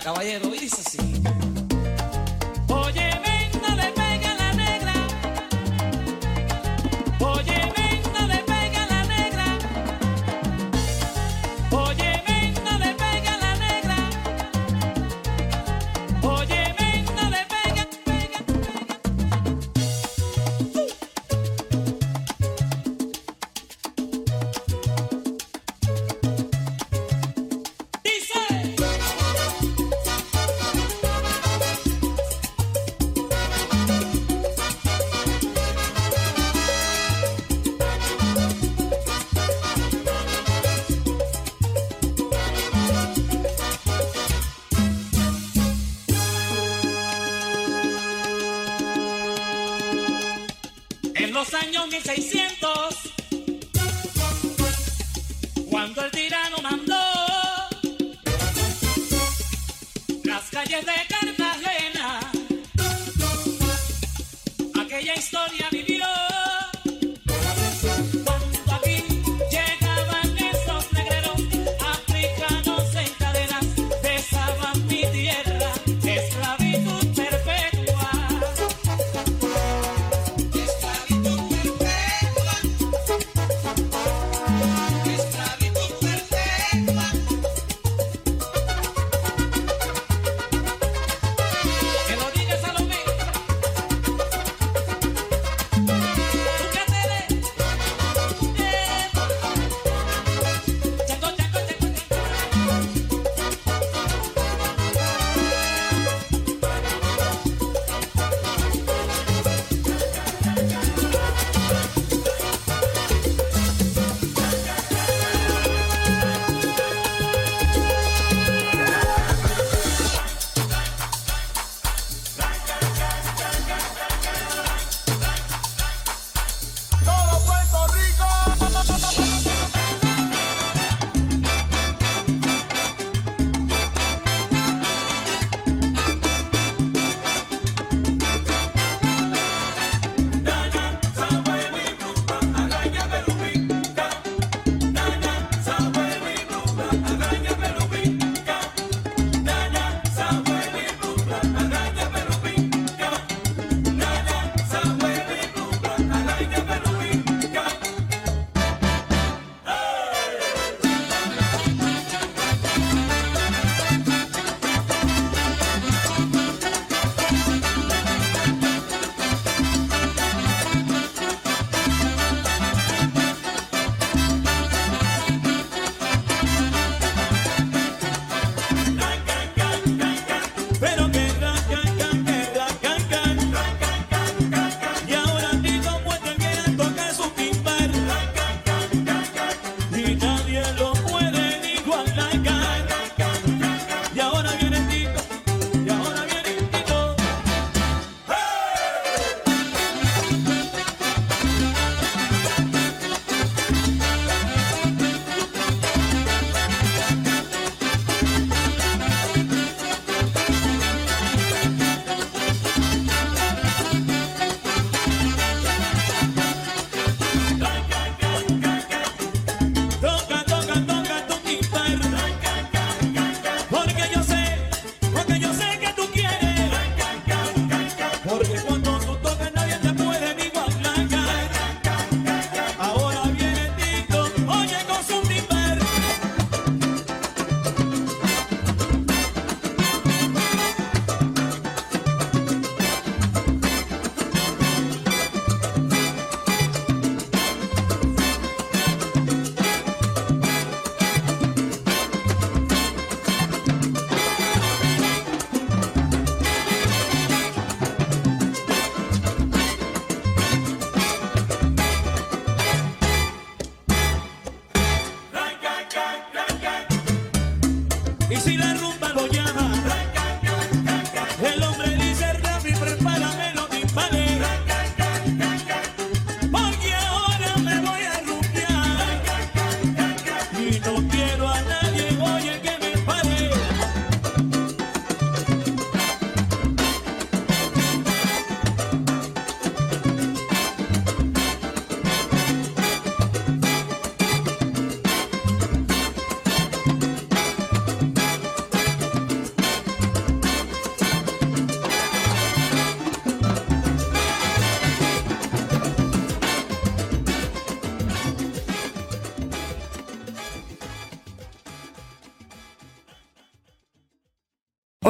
caballero, y dice así.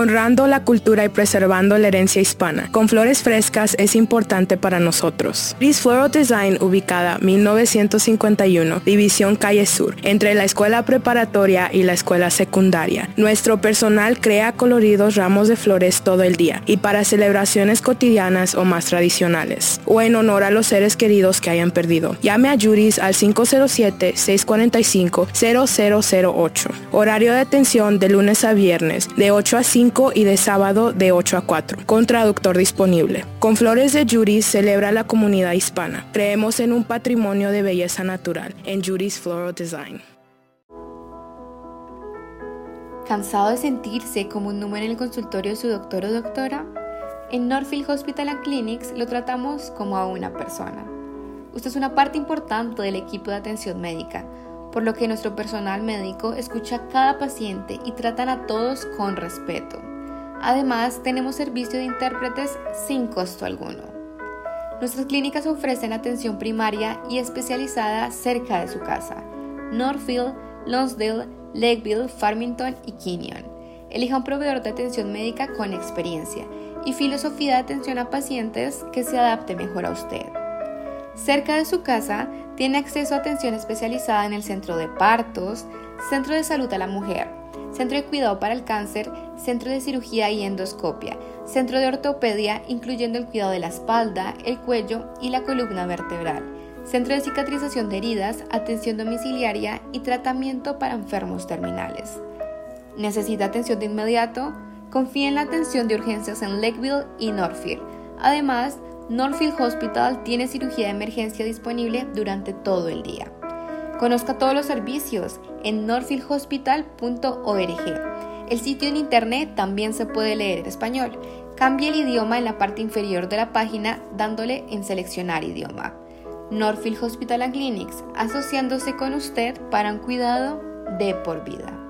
Honrando la cultura y preservando la herencia hispana. Con flores frescas es importante para nosotros. Chris Floral Design, ubicada 1951, División Calle Sur, entre la escuela preparatoria y la escuela secundaria. Nuestro personal crea coloridos ramos de flores todo el día y para celebraciones cotidianas o más tradicionales, o en honor a los seres queridos que hayan perdido. Llame a Juris al 507-645-0008. Horario de atención de lunes a viernes, de 8 a 5 y de sábado de 8 a 4, con traductor disponible. Con Flores de Juris celebra la comunidad hispana. Creemos en un patrimonio de belleza natural, en Juris Floral Design. ¿Cansado de sentirse como un número en el consultorio de su doctor o doctora? En Northfield Hospital and Clinics lo tratamos como a una persona. Usted es una parte importante del equipo de atención médica, por lo que nuestro personal médico escucha a cada paciente y tratan a todos con respeto. Además, tenemos servicio de intérpretes sin costo alguno. Nuestras clínicas ofrecen atención primaria y especializada cerca de su casa. Northfield, Lonsdale, Lakeville, Farmington y Kenyon. Elija un proveedor de atención médica con experiencia y filosofía de atención a pacientes que se adapte mejor a usted. Cerca de su casa tiene acceso a atención especializada en el centro de partos, centro de salud a la mujer, centro de cuidado para el cáncer, centro de cirugía y endoscopia, centro de ortopedia incluyendo el cuidado de la espalda, el cuello y la columna vertebral, centro de cicatrización de heridas, atención domiciliaria y tratamiento para enfermos terminales. ¿Necesita atención de inmediato? Confía en la atención de urgencias en Lakeville y Northfield. Además, Northfield Hospital tiene cirugía de emergencia disponible durante todo el día. Conozca todos los servicios en northfieldhospital.org. El sitio en internet también se puede leer en español. Cambie el idioma en la parte inferior de la página dándole en seleccionar idioma. Northfield Hospital and Clinics, asociándose con usted para un cuidado de por vida.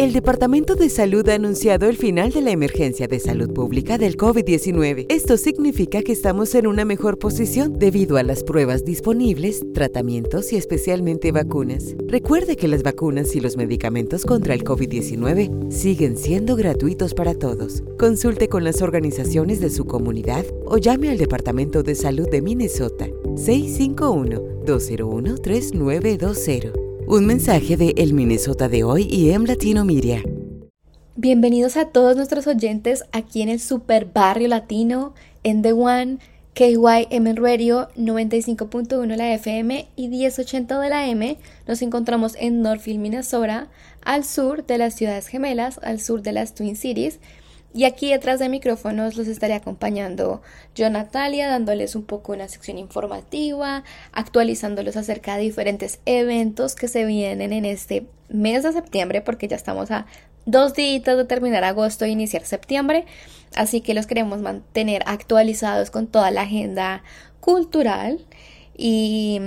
El Departamento de Salud ha anunciado el final de la emergencia de salud pública del COVID-19. Esto significa que estamos en una mejor posición debido a las pruebas disponibles, tratamientos y especialmente vacunas. Recuerde que las vacunas y los medicamentos contra el COVID-19 siguen siendo gratuitos para todos. Consulte con las organizaciones de su comunidad o llame al Departamento de Salud de Minnesota 651-201-3920. Un mensaje de El Minnesota de hoy y M Latino Media. Bienvenidos a todos nuestros oyentes aquí en el Super Barrio Latino, en The One, KYM Radio 95.1 la FM y 1080 de la M. Nos encontramos en Northfield, Minnesota, al sur de las ciudades gemelas, al sur de las Twin Cities. Y aquí detrás de micrófonos los estaré acompañando yo, Natalia, dándoles un poco una sección informativa, actualizándolos acerca de diferentes eventos que se vienen en este mes de septiembre, porque ya estamos a dos días de terminar agosto e iniciar septiembre. Así que los queremos mantener actualizados con toda la agenda cultural y,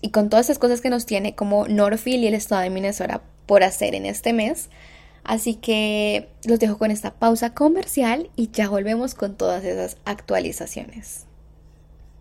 y con todas esas cosas que nos tiene como Norfield y el estado de Minnesota por hacer en este mes. Así que los dejo con esta pausa comercial y ya volvemos con todas esas actualizaciones.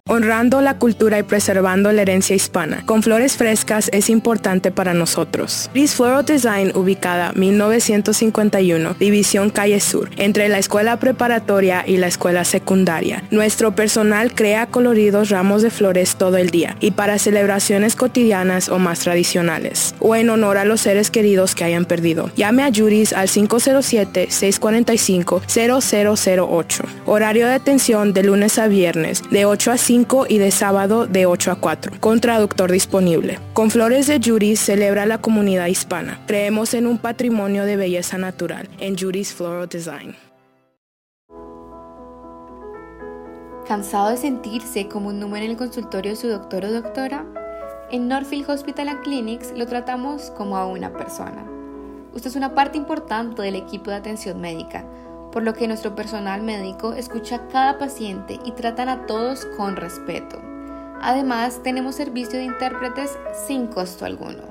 Honrando la cultura y preservando la herencia hispana. Con flores frescas es importante para nosotros. Chris Floral Design, ubicada 1951, División Calle Sur, entre la escuela preparatoria y la escuela secundaria. Nuestro personal crea coloridos ramos de flores todo el día y para celebraciones cotidianas o más tradicionales, o en honor a los seres queridos que hayan perdido. Llame a Juris al 507-645-0008. Horario de atención de lunes a viernes, de 8 a 5 y de sábado de 8 a 4, con traductor disponible. Con Flores de Juris celebra la comunidad hispana. Creemos en un patrimonio de belleza natural, en Juris Floral Design. ¿Cansado de sentirse como un número en el consultorio de su doctor o doctora? En Northfield Hospital and Clinics lo tratamos como a una persona. Usted es una parte importante del equipo de atención médica por lo que nuestro personal médico escucha a cada paciente y tratan a todos con respeto. Además, tenemos servicio de intérpretes sin costo alguno.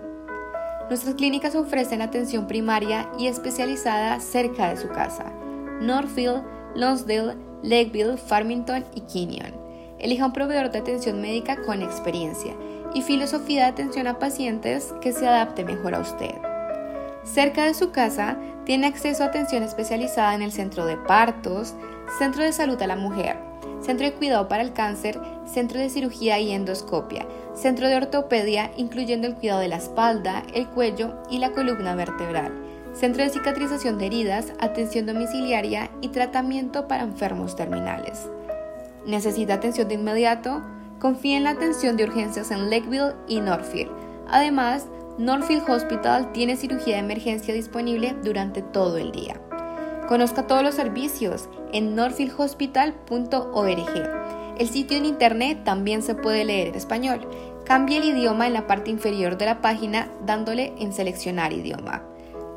Nuestras clínicas ofrecen atención primaria y especializada cerca de su casa. Northfield, Lonsdale, Lakeville, Farmington y Kenyon. Elija un proveedor de atención médica con experiencia y filosofía de atención a pacientes que se adapte mejor a usted. Cerca de su casa tiene acceso a atención especializada en el centro de partos, centro de salud a la mujer, centro de cuidado para el cáncer, centro de cirugía y endoscopia, centro de ortopedia, incluyendo el cuidado de la espalda, el cuello y la columna vertebral, centro de cicatrización de heridas, atención domiciliaria y tratamiento para enfermos terminales. ¿Necesita atención de inmediato? Confía en la atención de urgencias en Lakeville y Northfield. Además, Northfield Hospital tiene cirugía de emergencia disponible durante todo el día. Conozca todos los servicios en northfieldhospital.org. El sitio en internet también se puede leer en español. Cambie el idioma en la parte inferior de la página dándole en seleccionar idioma.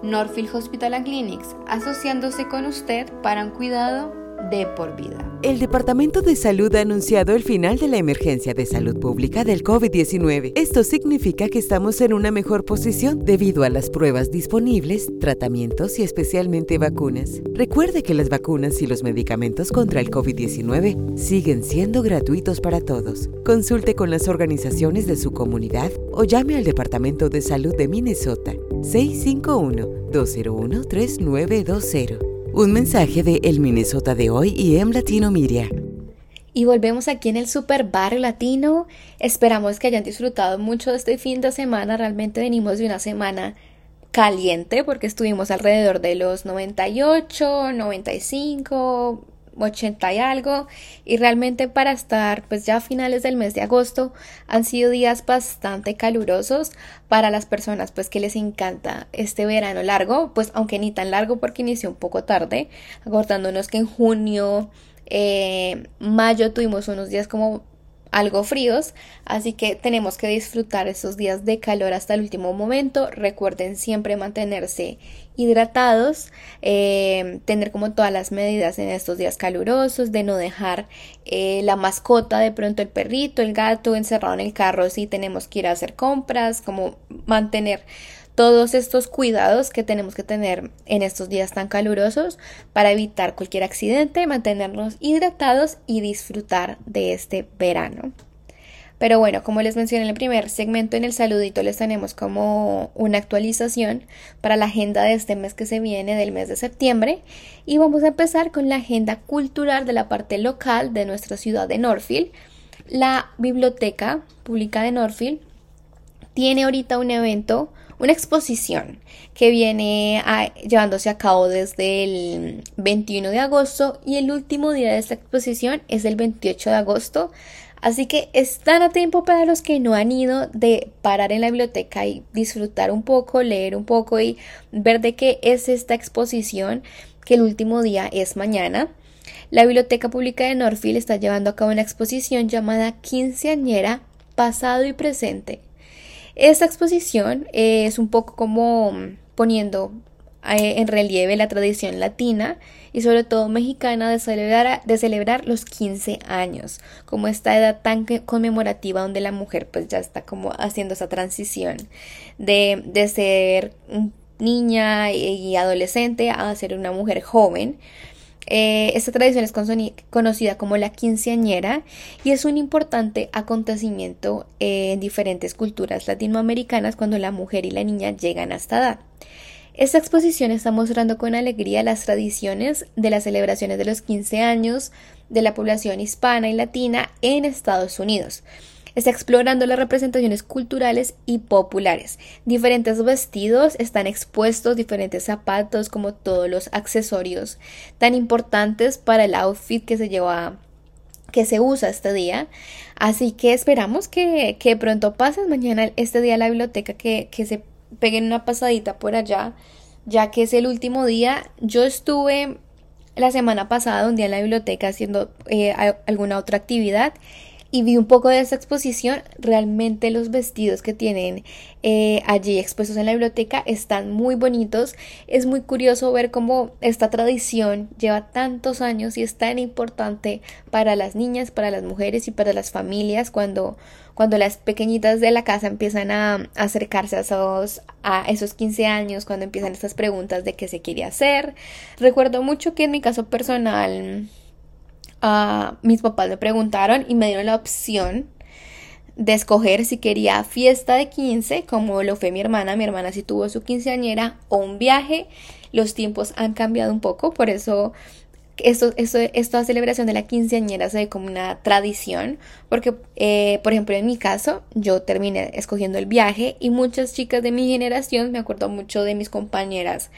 Northfield Hospital and Clinics, asociándose con usted para un cuidado de por vida. El Departamento de Salud ha anunciado el final de la emergencia de salud pública del COVID-19. Esto significa que estamos en una mejor posición debido a las pruebas disponibles, tratamientos y especialmente vacunas. Recuerde que las vacunas y los medicamentos contra el COVID-19 siguen siendo gratuitos para todos. Consulte con las organizaciones de su comunidad o llame al Departamento de Salud de Minnesota 651 201 3920. Un mensaje de El Minnesota de hoy y M Latino Media. Y volvemos aquí en el Super Barrio Latino. Esperamos que hayan disfrutado mucho de este fin de semana. Realmente venimos de una semana caliente porque estuvimos alrededor de los 98, 95, 80 y algo y realmente para estar pues ya a finales del mes de agosto han sido días bastante calurosos para las personas pues que les encanta este verano largo pues aunque ni tan largo porque inició un poco tarde acordándonos que en junio eh, mayo tuvimos unos días como algo fríos, así que tenemos que disfrutar esos días de calor hasta el último momento. Recuerden siempre mantenerse hidratados, eh, tener como todas las medidas en estos días calurosos, de no dejar eh, la mascota, de pronto el perrito, el gato encerrado en el carro si tenemos que ir a hacer compras, como mantener todos estos cuidados que tenemos que tener en estos días tan calurosos para evitar cualquier accidente, mantenernos hidratados y disfrutar de este verano. Pero bueno, como les mencioné en el primer segmento en el saludito, les tenemos como una actualización para la agenda de este mes que se viene, del mes de septiembre. Y vamos a empezar con la agenda cultural de la parte local de nuestra ciudad de Norfield. La Biblioteca Pública de Norfield tiene ahorita un evento una exposición que viene llevándose a cabo desde el 21 de agosto y el último día de esta exposición es el 28 de agosto. Así que están a tiempo para los que no han ido de parar en la biblioteca y disfrutar un poco, leer un poco y ver de qué es esta exposición, que el último día es mañana. La Biblioteca Pública de Norfield está llevando a cabo una exposición llamada Quinceañera, Pasado y Presente esta exposición es un poco como poniendo eh, en relieve la tradición latina y sobre todo mexicana de celebrar, de celebrar los 15 años, como esta edad tan conmemorativa donde la mujer pues ya está como haciendo esa transición de, de ser niña y adolescente a ser una mujer joven. Eh, esta tradición es conocida como la quinceañera y es un importante acontecimiento en diferentes culturas latinoamericanas cuando la mujer y la niña llegan a esta edad. Esta exposición está mostrando con alegría las tradiciones de las celebraciones de los 15 años de la población hispana y latina en Estados Unidos. Está explorando las representaciones culturales y populares. Diferentes vestidos están expuestos, diferentes zapatos, como todos los accesorios tan importantes para el outfit que se lleva que se usa este día. Así que esperamos que, que pronto pasen mañana este día a la biblioteca, que, que se peguen una pasadita por allá, ya que es el último día. Yo estuve la semana pasada un día en la biblioteca haciendo eh, alguna otra actividad y vi un poco de esa exposición, realmente los vestidos que tienen eh, allí expuestos en la biblioteca están muy bonitos. Es muy curioso ver cómo esta tradición lleva tantos años y es tan importante para las niñas, para las mujeres y para las familias cuando, cuando las pequeñitas de la casa empiezan a acercarse a esos, a esos 15 años, cuando empiezan estas preguntas de qué se quiere hacer. Recuerdo mucho que en mi caso personal mis papás me preguntaron y me dieron la opción de escoger si quería fiesta de 15, como lo fue mi hermana. Mi hermana sí tuvo su quinceañera o un viaje. Los tiempos han cambiado un poco, por eso esto, esto, esta celebración de la quinceañera se ve como una tradición, porque, eh, por ejemplo, en mi caso, yo terminé escogiendo el viaje y muchas chicas de mi generación, me acuerdo mucho de mis compañeras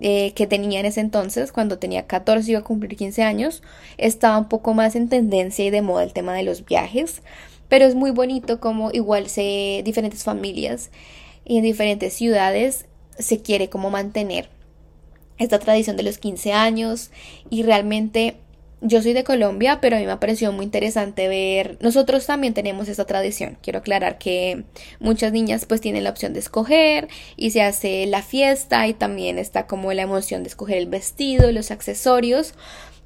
eh, que tenía en ese entonces, cuando tenía 14 y iba a cumplir 15 años, estaba un poco más en tendencia y de moda el tema de los viajes, pero es muy bonito como igual se diferentes familias y en diferentes ciudades se quiere como mantener esta tradición de los 15 años y realmente yo soy de Colombia, pero a mí me ha parecido muy interesante ver, nosotros también tenemos esta tradición. Quiero aclarar que muchas niñas pues tienen la opción de escoger y se hace la fiesta y también está como la emoción de escoger el vestido, los accesorios,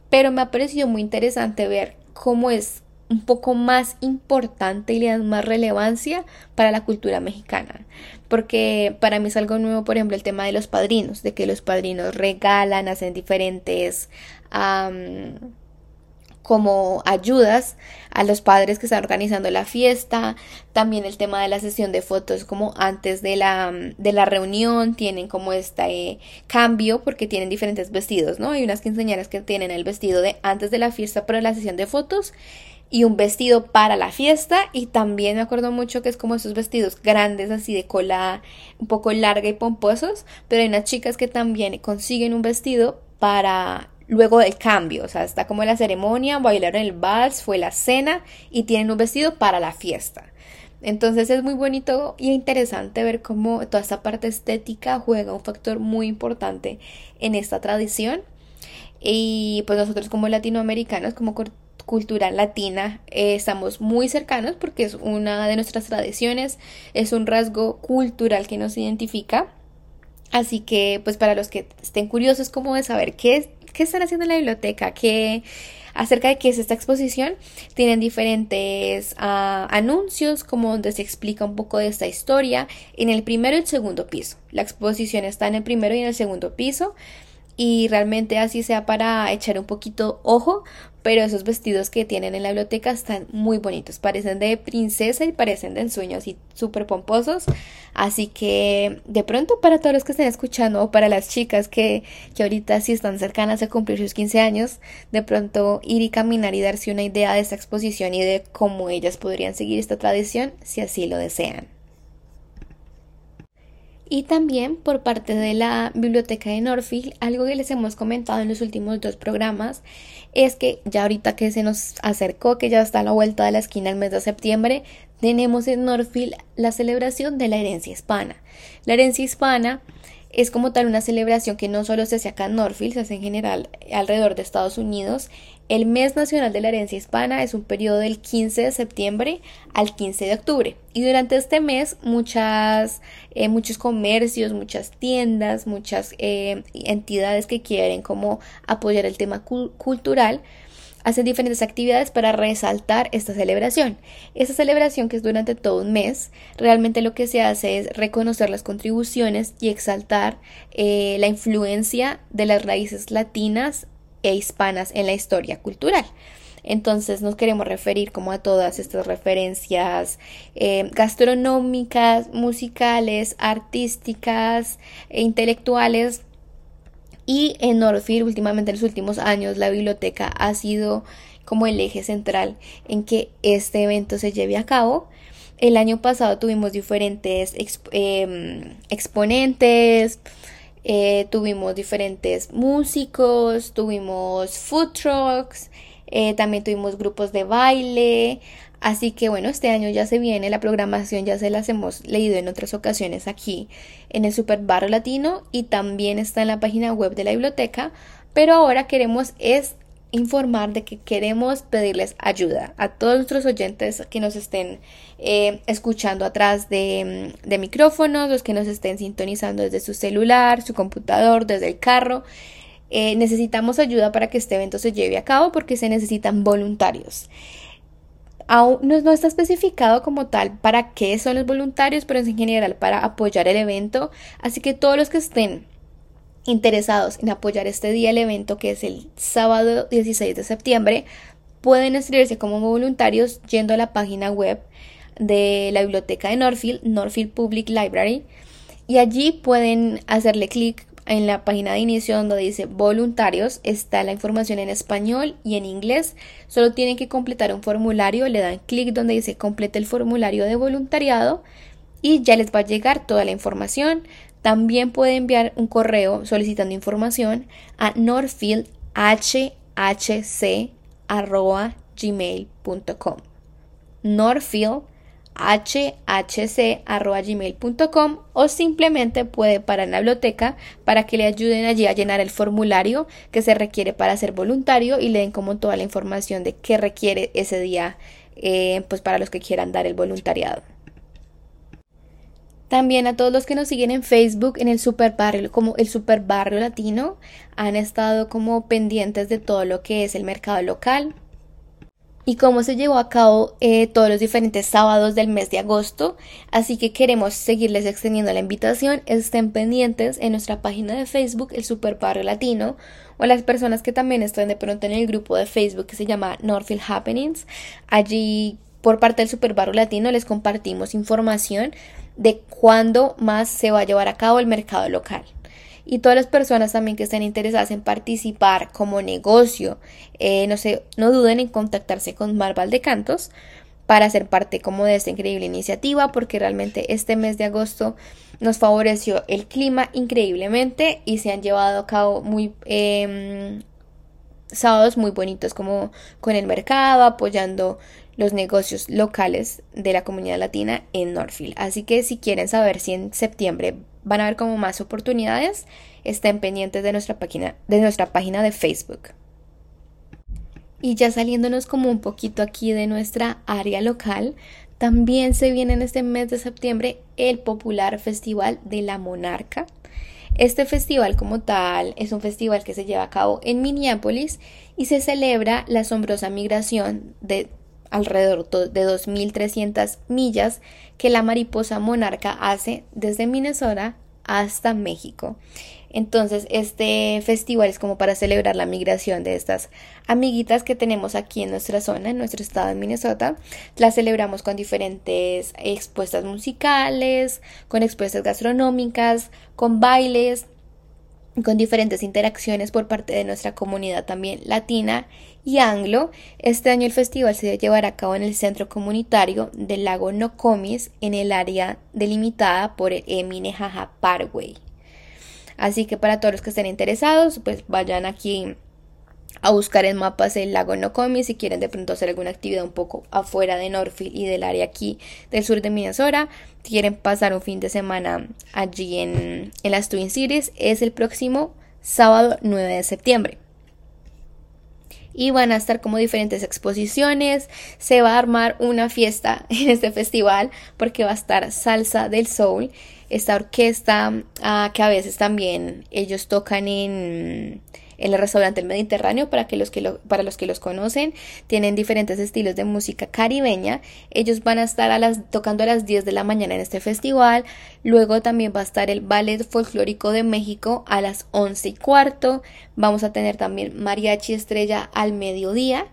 pero me ha parecido muy interesante ver cómo es un poco más importante y le dan más relevancia para la cultura mexicana. Porque para mí es algo nuevo, por ejemplo, el tema de los padrinos, de que los padrinos regalan, hacen diferentes como ayudas a los padres que están organizando la fiesta, también el tema de la sesión de fotos como antes de la, de la reunión, tienen como este cambio porque tienen diferentes vestidos, ¿no? Hay unas quinceañeras que tienen el vestido de antes de la fiesta para la sesión de fotos y un vestido para la fiesta y también me acuerdo mucho que es como esos vestidos grandes así de cola un poco larga y pomposos pero hay unas chicas que también consiguen un vestido para luego del cambio o sea está como la ceremonia bailaron el vals fue la cena y tienen un vestido para la fiesta entonces es muy bonito y interesante ver cómo toda esta parte estética juega un factor muy importante en esta tradición y pues nosotros como latinoamericanos como cultura latina eh, estamos muy cercanos porque es una de nuestras tradiciones, es un rasgo cultural que nos identifica. Así que, pues para los que estén curiosos como de saber qué, qué están haciendo en la biblioteca, qué acerca de qué es esta exposición, tienen diferentes ah, anuncios como donde se explica un poco de esta historia. En el primero y el segundo piso. La exposición está en el primero y en el segundo piso. Y realmente así sea para echar un poquito ojo, pero esos vestidos que tienen en la biblioteca están muy bonitos, parecen de princesa y parecen de ensueño, así súper pomposos, así que de pronto para todos los que estén escuchando o para las chicas que, que ahorita sí están cercanas a cumplir sus 15 años, de pronto ir y caminar y darse una idea de esta exposición y de cómo ellas podrían seguir esta tradición si así lo desean. Y también por parte de la biblioteca de Norfield, algo que les hemos comentado en los últimos dos programas es que ya ahorita que se nos acercó, que ya está a la vuelta de la esquina el mes de septiembre, tenemos en Norfield la celebración de la herencia hispana. La herencia hispana es como tal una celebración que no solo se hace acá en Norfield, se hace en general alrededor de Estados Unidos. El mes nacional de la herencia hispana es un periodo del 15 de septiembre al 15 de octubre. Y durante este mes muchas, eh, muchos comercios, muchas tiendas, muchas eh, entidades que quieren como apoyar el tema cultural hacen diferentes actividades para resaltar esta celebración. Esta celebración que es durante todo un mes, realmente lo que se hace es reconocer las contribuciones y exaltar eh, la influencia de las raíces latinas e hispanas en la historia cultural. Entonces nos queremos referir como a todas estas referencias eh, gastronómicas, musicales, artísticas e intelectuales y en Northfield, últimamente en los últimos años, la biblioteca ha sido como el eje central en que este evento se lleve a cabo. El año pasado tuvimos diferentes em, exponentes, eh, tuvimos diferentes músicos, tuvimos food trucks, eh, también tuvimos grupos de baile, Así que bueno, este año ya se viene, la programación ya se las hemos leído en otras ocasiones aquí en el Super Barrio Latino y también está en la página web de la biblioteca, pero ahora queremos es informar de que queremos pedirles ayuda a todos nuestros oyentes que nos estén eh, escuchando atrás de, de micrófonos, los que nos estén sintonizando desde su celular, su computador, desde el carro. Eh, necesitamos ayuda para que este evento se lleve a cabo porque se necesitan voluntarios. Aún no, está especificado como tal para qué son los voluntarios, pero es en general para apoyar el evento. Así que todos los que estén interesados en apoyar este día el evento, que es el sábado 16 de septiembre, pueden inscribirse como voluntarios yendo a la página web de la biblioteca de Norfield, Norfield Public Library, y allí pueden hacerle clic en la página de inicio donde dice voluntarios está la información en español y en inglés. Solo tienen que completar un formulario, le dan clic donde dice complete el formulario de voluntariado y ya les va a llegar toda la información. También puede enviar un correo solicitando información a norfieldhc.gmail.com norfield hhc.gmail.com o simplemente puede parar en la biblioteca para que le ayuden allí a llenar el formulario que se requiere para ser voluntario y le den como toda la información de qué requiere ese día eh, pues para los que quieran dar el voluntariado. También a todos los que nos siguen en Facebook, en el Super Barrio, como el Super Barrio Latino, han estado como pendientes de todo lo que es el mercado local, y cómo se llevó a cabo eh, todos los diferentes sábados del mes de agosto. Así que queremos seguirles extendiendo la invitación. Estén pendientes en nuestra página de Facebook, el Super Barrio Latino, o las personas que también están de pronto en el grupo de Facebook que se llama Northfield Happenings. Allí, por parte del Super Barrio Latino, les compartimos información de cuándo más se va a llevar a cabo el mercado local. Y todas las personas también que estén interesadas en participar como negocio, eh, no, no duden en contactarse con Marval de Cantos para ser parte como de esta increíble iniciativa porque realmente este mes de agosto nos favoreció el clima increíblemente y se han llevado a cabo muy em, sábados muy bonitos como con el mercado apoyando los negocios locales de la comunidad latina en Norfield. Así que si quieren saber si en septiembre van a ver como más oportunidades, estén pendientes de nuestra página de, nuestra página de Facebook. Y ya saliéndonos como un poquito aquí de nuestra área local, también se viene en este mes de septiembre el popular Festival de la Monarca. Este festival como tal es un festival que se lleva a cabo en Minneapolis y se celebra la asombrosa migración de alrededor de 2.300 millas que la mariposa monarca hace desde Minnesota hasta México. Entonces, este festival es como para celebrar la migración de estas amiguitas que tenemos aquí en nuestra zona, en nuestro estado de Minnesota. La celebramos con diferentes expuestas musicales, con expuestas gastronómicas, con bailes, con diferentes interacciones por parte de nuestra comunidad también latina y anglo. Este año el festival se llevará a cabo en el centro comunitario del lago Nokomis en el área delimitada por el Eminejaja Parkway. Así que para todos los que estén interesados, pues vayan aquí a buscar en mapas el lago Nokomi si quieren de pronto hacer alguna actividad un poco afuera de Norfield y del área aquí del sur de Minnesota. Si quieren pasar un fin de semana allí en, en las Twin Cities, es el próximo sábado 9 de septiembre y van a estar como diferentes exposiciones. Se va a armar una fiesta en este festival porque va a estar Salsa del Soul, esta orquesta ah, que a veces también ellos tocan en en el restaurante El Mediterráneo para, que los que para los que los conocen. Tienen diferentes estilos de música caribeña. Ellos van a estar a las, tocando a las 10 de la mañana en este festival. Luego también va a estar el Ballet Folclórico de México a las 11 y cuarto. Vamos a tener también Mariachi Estrella al mediodía.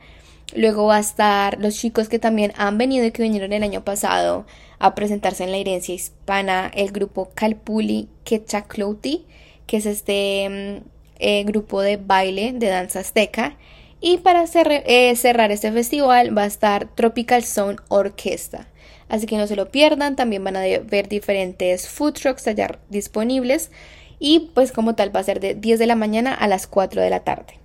Luego va a estar los chicos que también han venido y que vinieron el año pasado a presentarse en la herencia hispana, el grupo Calpuli Quechaclouti, que es este mm, eh, grupo de baile de danza azteca. Y para eh, cerrar este festival va a estar Tropical Zone Orquesta. Así que no se lo pierdan, también van a ver diferentes food trucks allá disponibles. Y pues como tal va a ser de 10 de la mañana a las 4 de la tarde.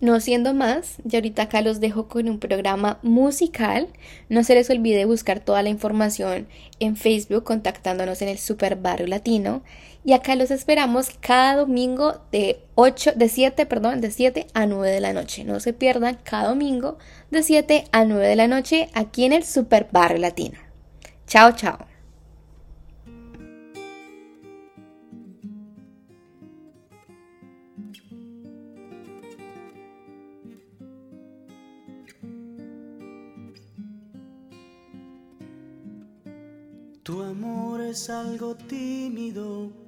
No siendo más, ya ahorita acá los dejo con un programa musical. No se les olvide buscar toda la información en Facebook contactándonos en el Super Barrio Latino. Y acá los esperamos cada domingo de 8, de 7, perdón, de 7 a 9 de la noche. No se pierdan cada domingo de 7 a 9 de la noche aquí en el Super Barrio Latino. Chao, chao. Tu amor es algo tímido,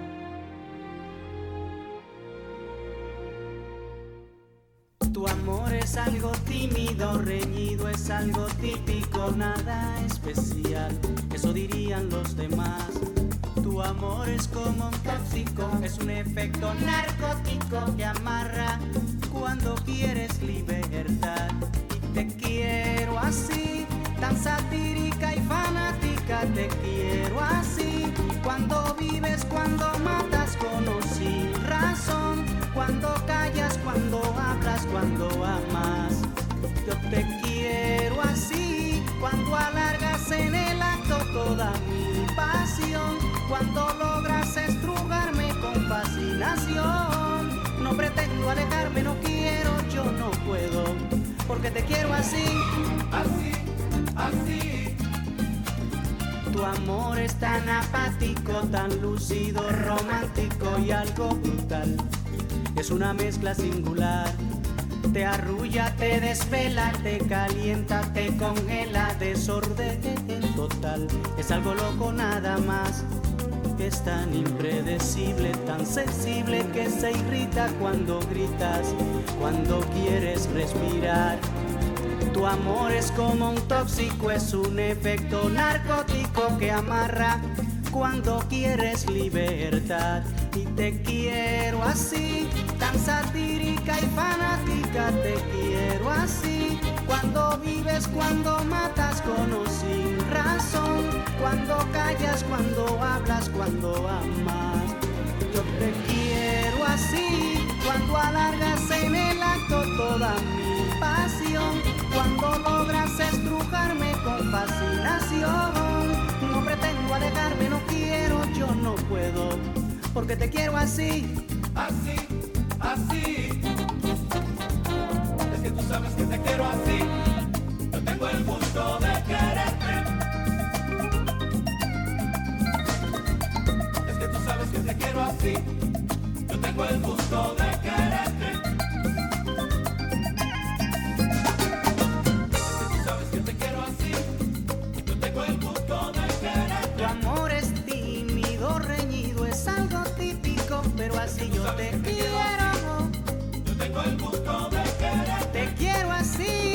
Tu amor es algo tímido, reñido, es algo típico, nada especial, eso dirían los demás. Tu amor es como un tóxico, es un efecto narcótico que amarra cuando quieres libertad. Y te quiero así, tan satírica y fanática, te quiero así. Cuando vives, cuando matas con o sin razón, cuando callas, cuando hablas, cuando amas. Yo te quiero así, cuando alargas en el acto toda mi pasión, cuando logras estrugarme con fascinación. No pretendo alejarme, no quiero, yo no puedo, porque te quiero así, Así, así, tu amor es tan apático, tan lúcido, romántico y algo brutal. Es una mezcla singular. Te arrulla, te desvela, te calienta, te congela, desorden total. Es algo loco nada más. Es tan impredecible, tan sensible que se irrita cuando gritas, cuando quieres respirar. Tu amor es como un tóxico, es un efecto narcótico que amarra cuando quieres libertad. Y te quiero así, tan satírica y fanática, te quiero así. Cuando vives, cuando matas con o sin razón, cuando callas, cuando hablas, cuando amas. Yo te quiero así, cuando alargas en el acto toda mi pasión, cuando logras estrujarme con fascinación. No pretendo alejarme, no porque te quiero así. así, así. Es que tú sabes que te quiero así. Yo tengo el gusto de quererte. Es que tú sabes que te quiero así. Yo tengo el gusto de quererte. Así yo te quiero. Yo tengo el gusto de quererte. Te quiero así,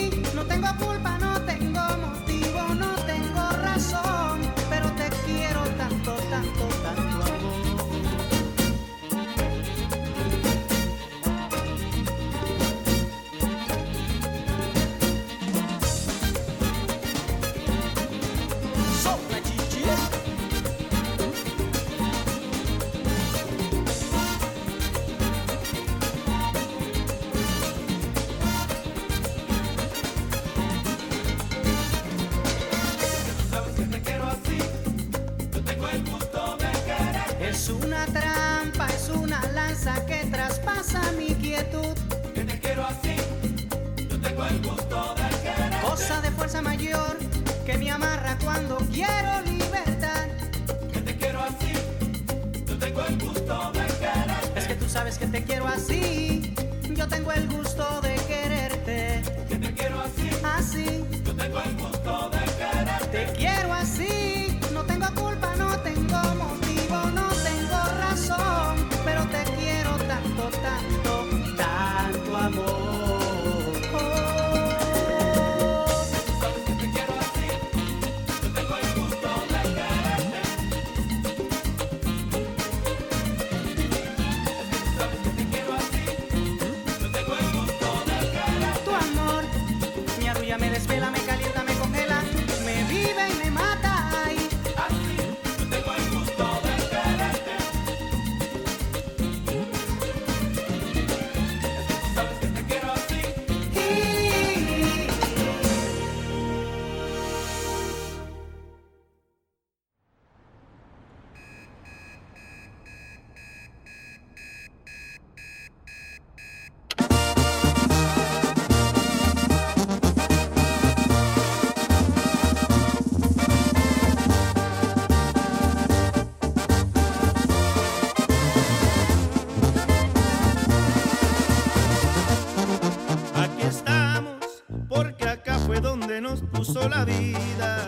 sola vida.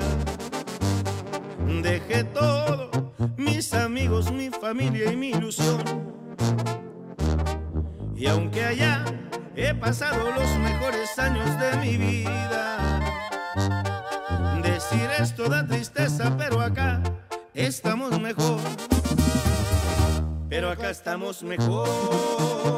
Dejé todo, mis amigos, mi familia y mi ilusión. Y aunque allá he pasado los mejores años de mi vida, decir esto da tristeza, pero acá estamos mejor. Pero acá estamos mejor.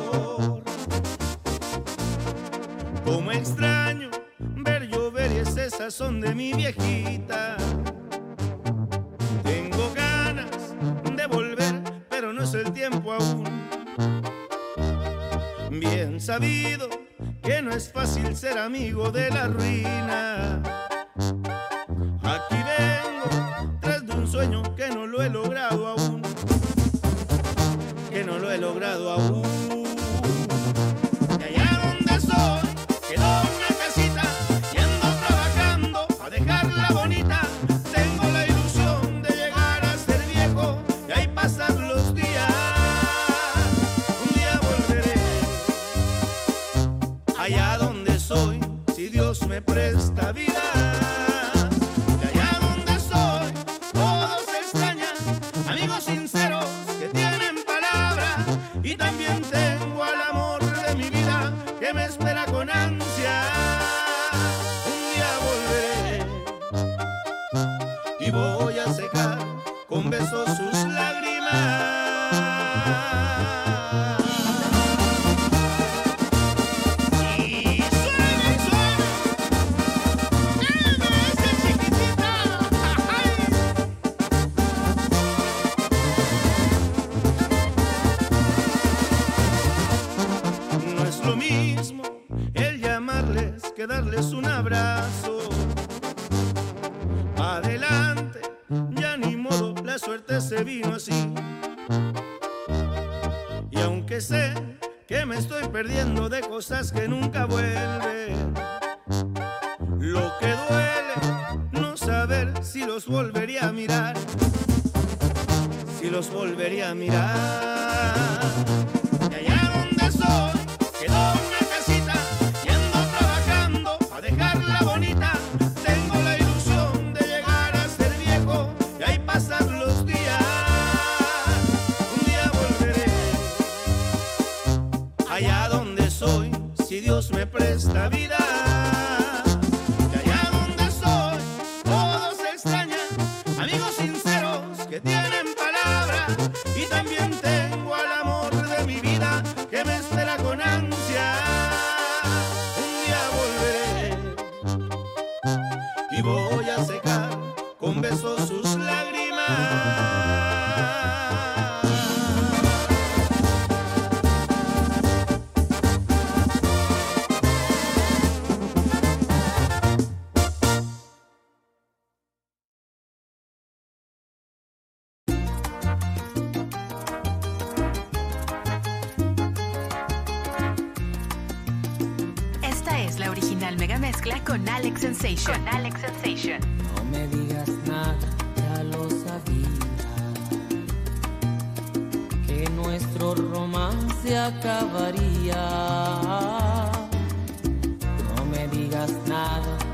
amigo de la ruina. que nunca vuelve. al Mega Mezcla con Alex Sensation. Con Alex Sensation. No me digas nada, ya lo sabía. Que nuestro romance acabaría. No me digas nada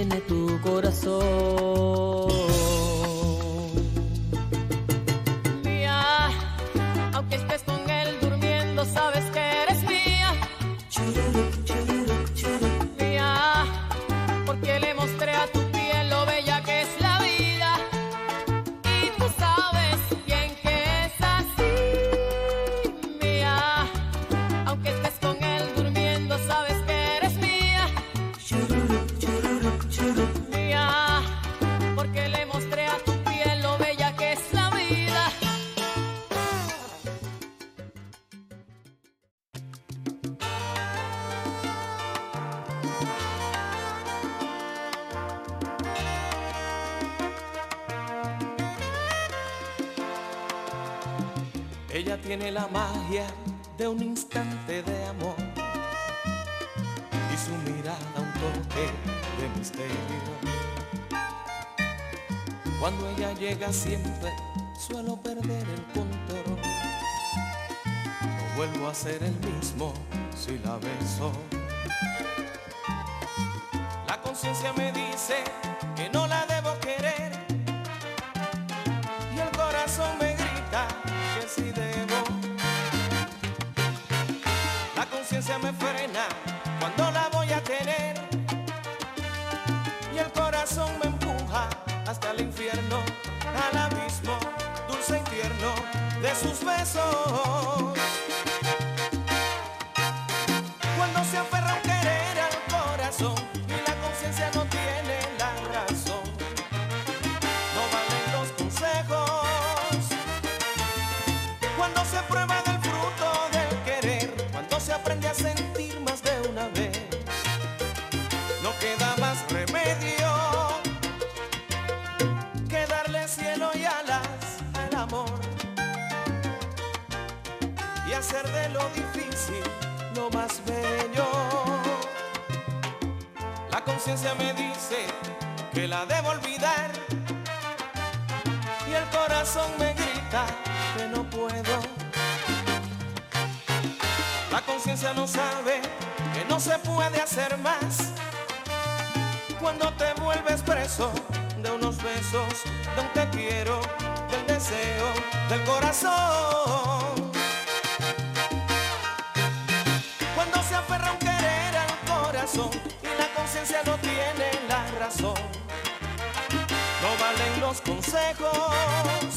tiene tu corazón. Siempre suelo perder el control vuelvo a ser el mismo si la beso. La conciencia me dice Cuando se prueba del fruto del querer, cuando se aprende a sentir más de una vez, no queda más remedio que darle cielo y alas al amor y hacer de lo difícil lo más bello. La conciencia me dice que la debo olvidar y el corazón me grita La conciencia no sabe que no se puede hacer más cuando te vuelves preso de unos besos, de un te quiero, del deseo, del corazón. Cuando se aferra un querer al corazón y la conciencia no tiene la razón, no valen los consejos.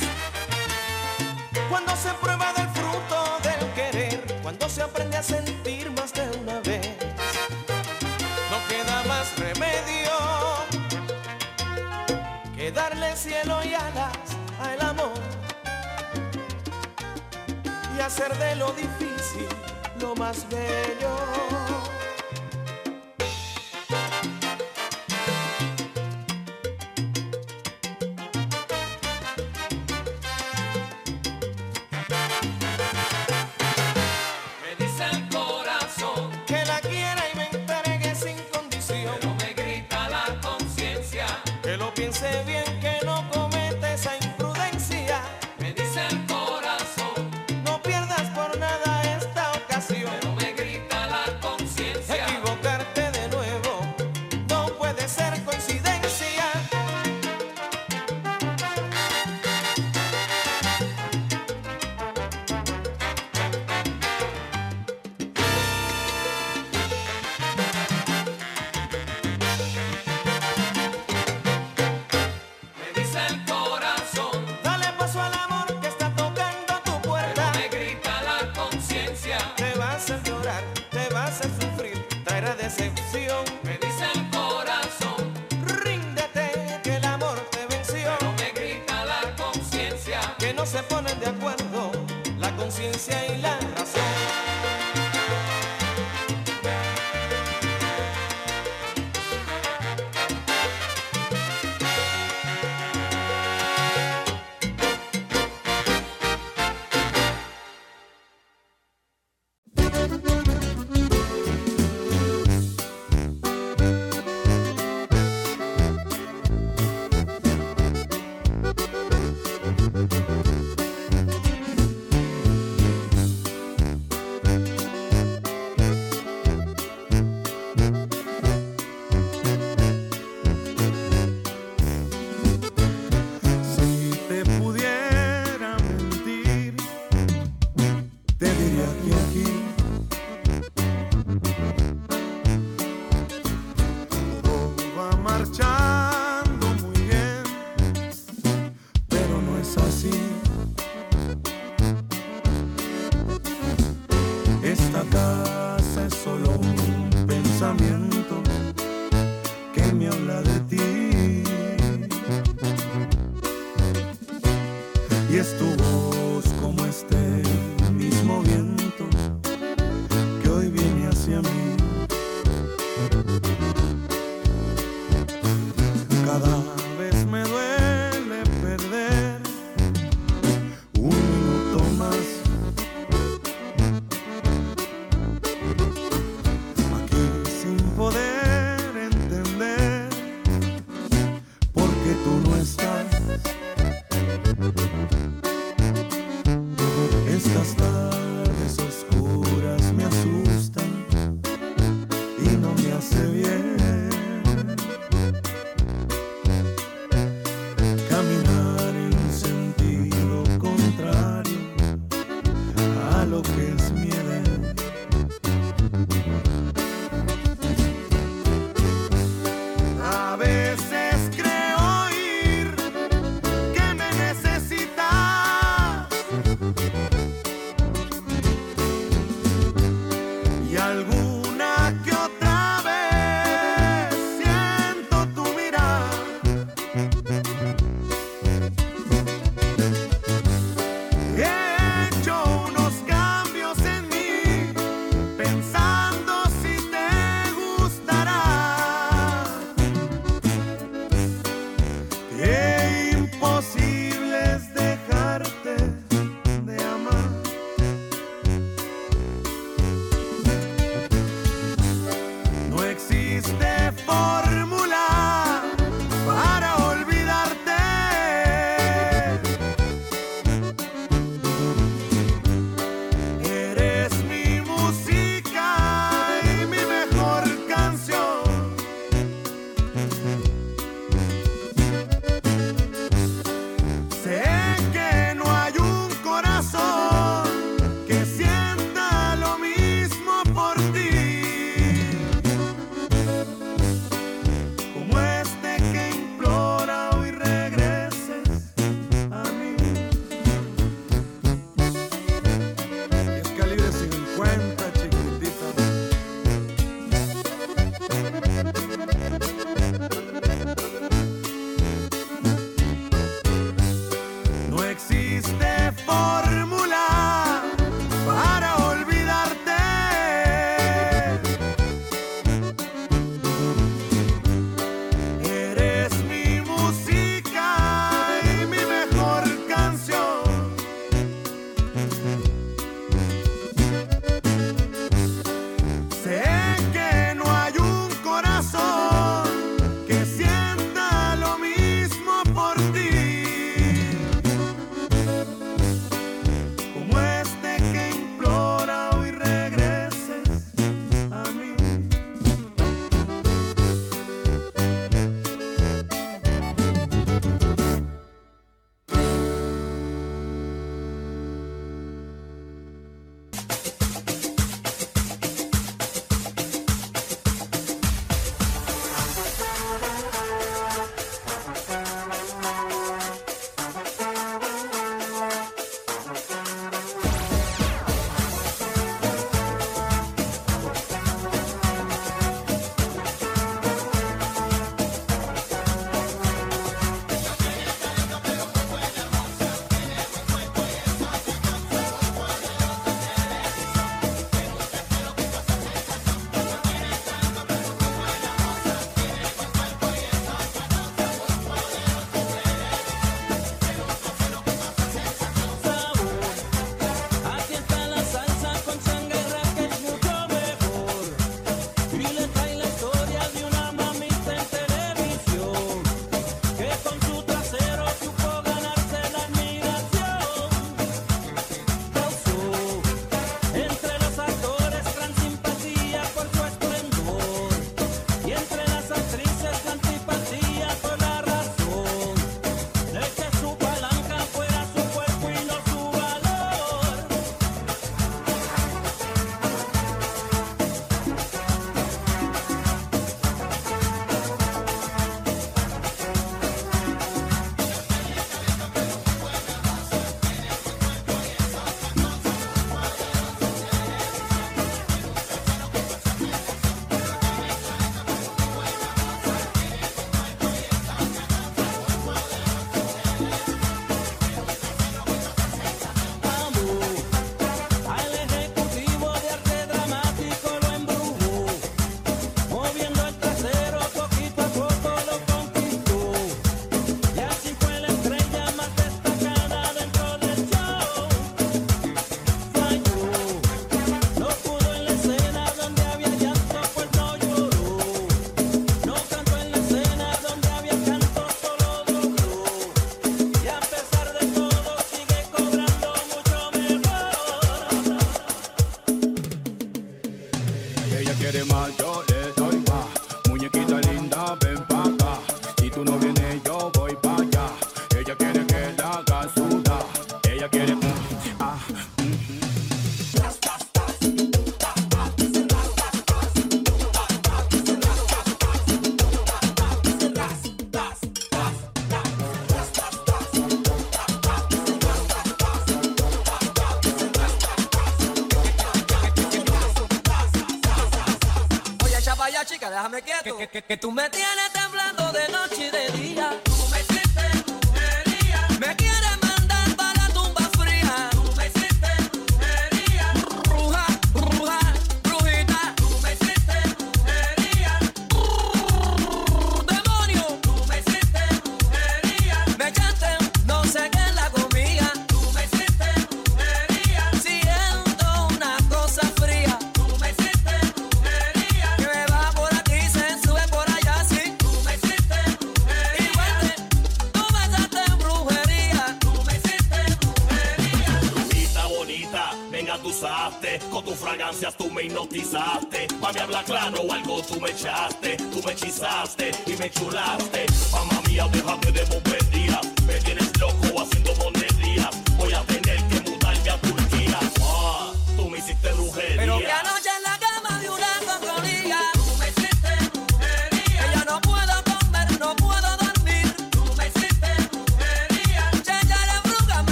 Cuando se prueba del fruto del querer, cuando se aprende a sentir más de una vez, no queda más remedio que darle cielo y alas al amor y hacer de lo difícil lo más bello. que, que, que, que tú me tienes.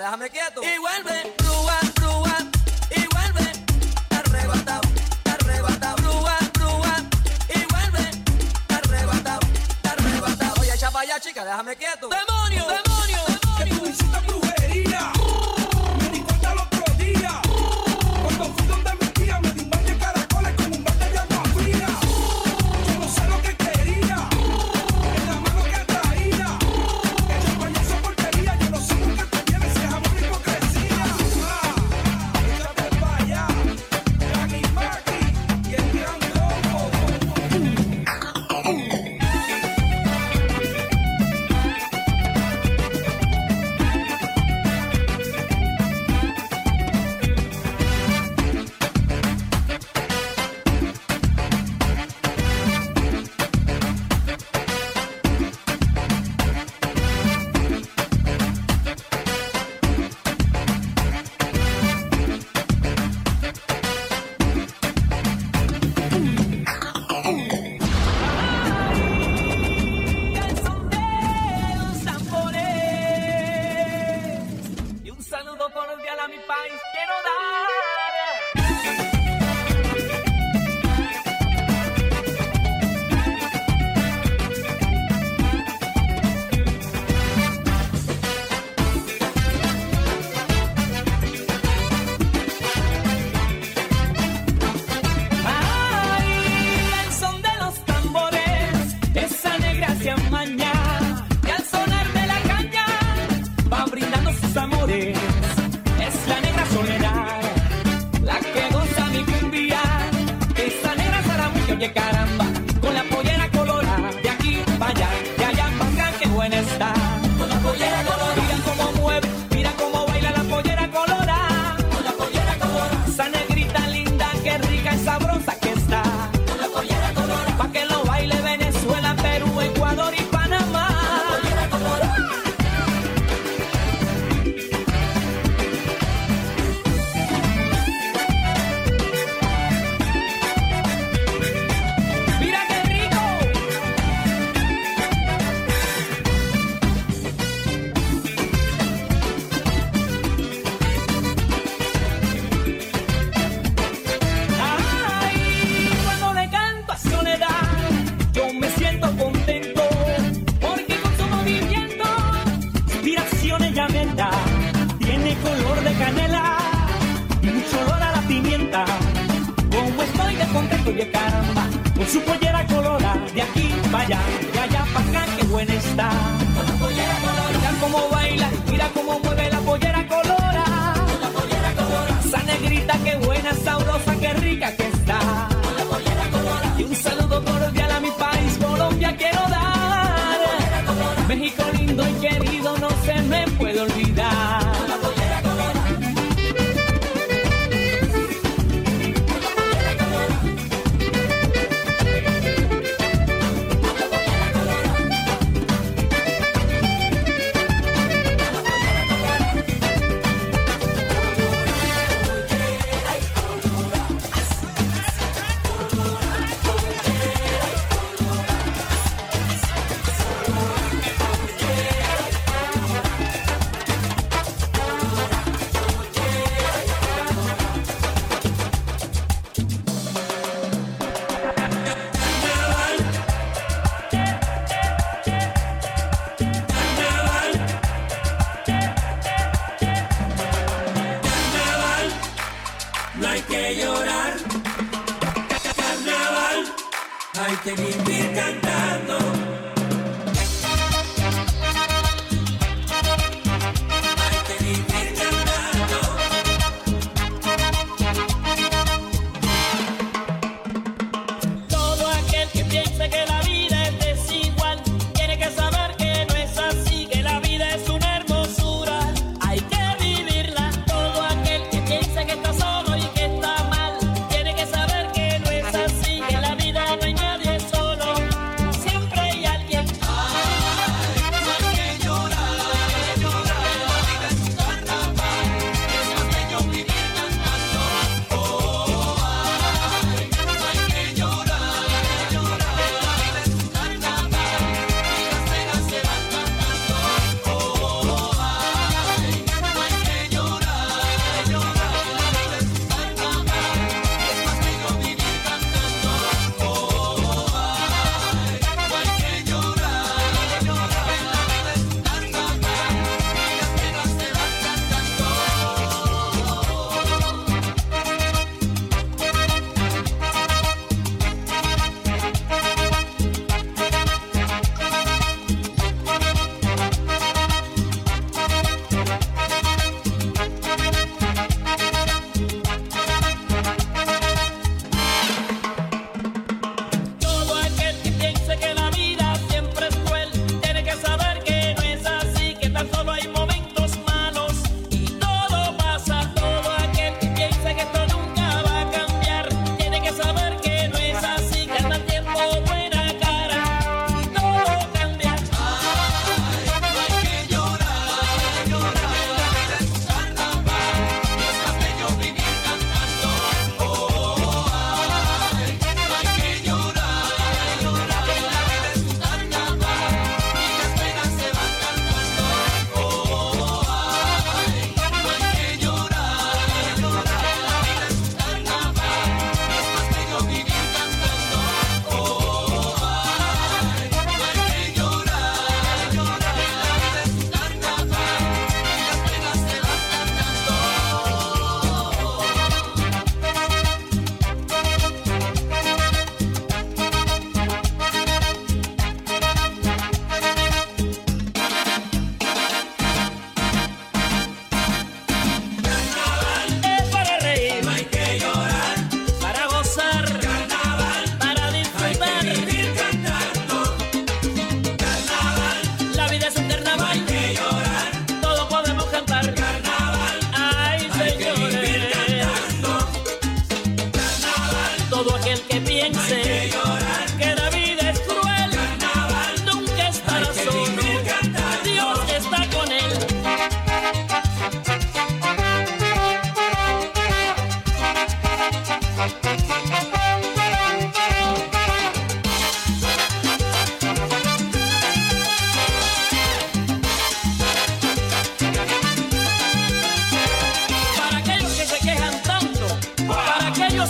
déjame quieto. Y vuelve, grúa, grúa, y vuelve, arrebatado, arrebatado. Grúa, grúa, y vuelve, arrebatado, arrebatado. Oye, chapa ya, chica, déjame quieto.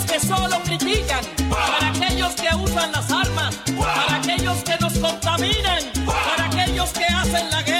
que solo critican, para aquellos que usan las armas, para aquellos que nos contaminan, para aquellos que hacen la guerra.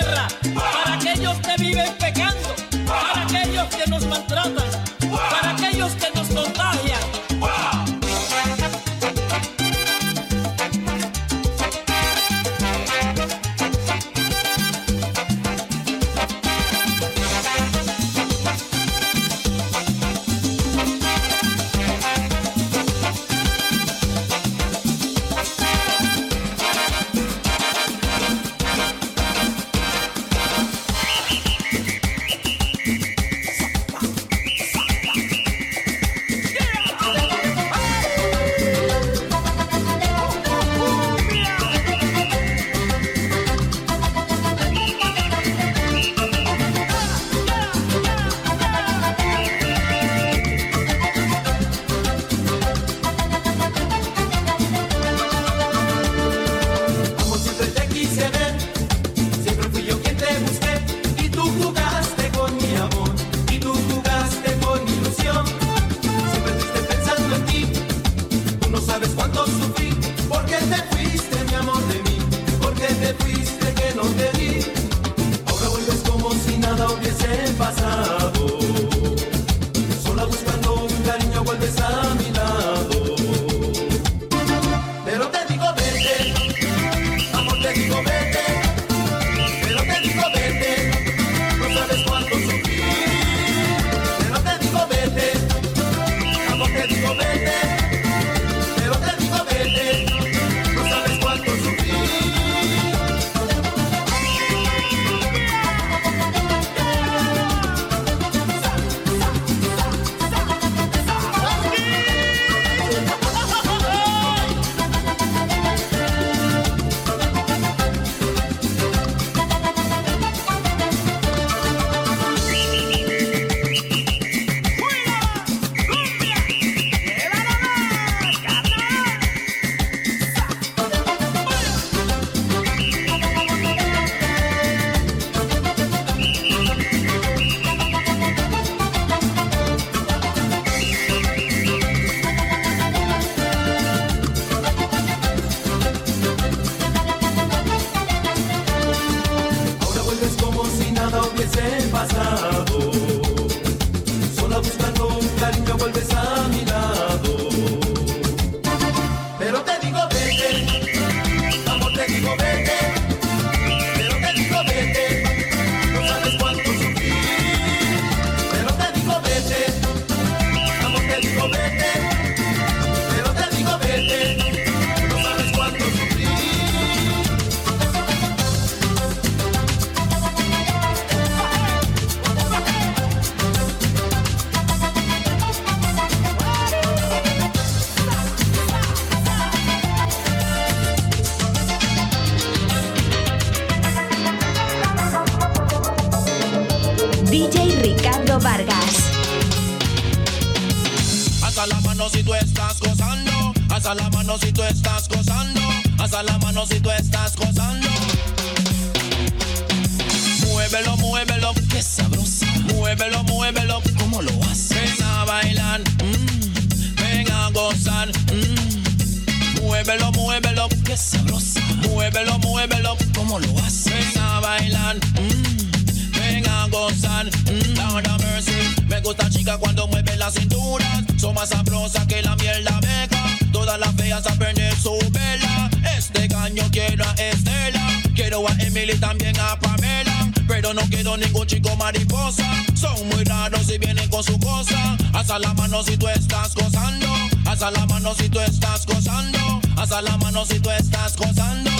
Muévelo, muévelo, que sabrosa. Muévelo, muévelo, ¿cómo lo haces? Ven a bailar, mm, ven a gozar. mm. Lord mercy. Me gusta chica cuando mueve la cintura. Son más sabrosas que la miel de abeja. Todas las feas a perder su vela. Este caño quiero a Estela. Quiero a Emily también a Pamela. Pero no quiero ningún chico mariposa. Son muy raros y vienen con su cosa. Alza la mano si tú estás gozando. Alza la mano si tú estás gozando. Alza la mano si tú estás gozando.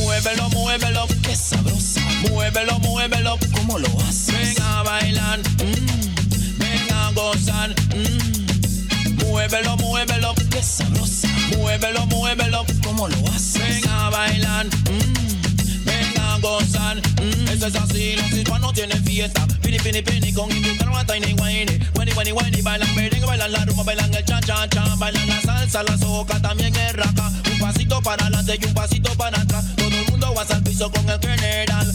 Muévelo, muévelo, que sabrosa. Muévelo, muévelo, ¿cómo lo haces? Ven a bailar, mm, ven a gozar. mm. Muévelo, muévelo, que sabrosa. Muévelo, muévelo, ¿cómo lo haces? Ven a bailar, mm, gozar. mm. Eso es así, los hispanos tienen fiesta. Pini, pini, pini, con invitaron a Tiny Wayne. Winnie, winnie, winnie, bailan merengue, bailan la rumba, bailan el cha, cha, cha. Bailan la salsa, la soca, también el raca. Un pasito para adelante y un pasito para atrás. Todo el mundo va al piso con el general.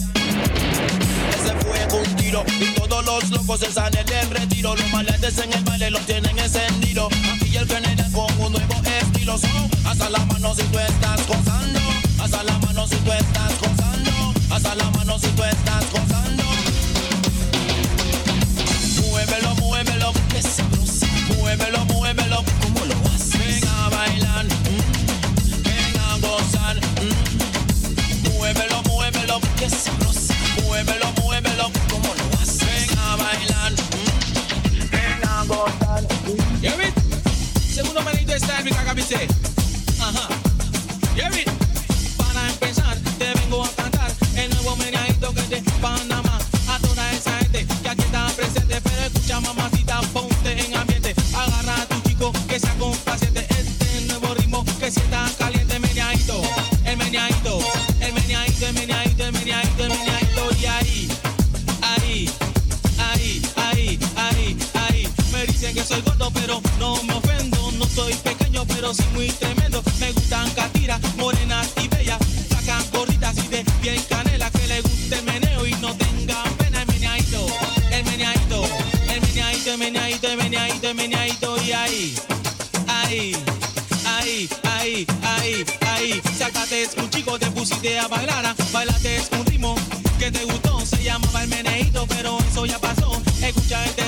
Ese fue un tiro y todos los locos se salen del retiro. Los maleantes en el baile los tienen encendido. Aquí el general con un nuevo estilo. So, hasta la mano si tú estás gozando. Hasta la mano si tú estás gozando. Hasta la mano si tú estás gozando. Muévelo, muévelo, que sabrosa. Muévelo, muévelo, ¿cómo lo haces? Ven a bailar, mm, ven a gozar. mm. Muévelo, muévelo, que sabrosa. Muévelo, muévelo, ¿cómo lo haces? Ven a bailar, mm, ven a gozar. Hear it? Segundo manito de style, mi cagabice. Que es el meneadito. Y ahí, ahí, ahí, ahí, ahí, ahí. Sácate un chico, te pusiste a bailar. Bailate un ritmo que te gustó. Se llamaba el meneito, pero eso ya pasó. Escucha este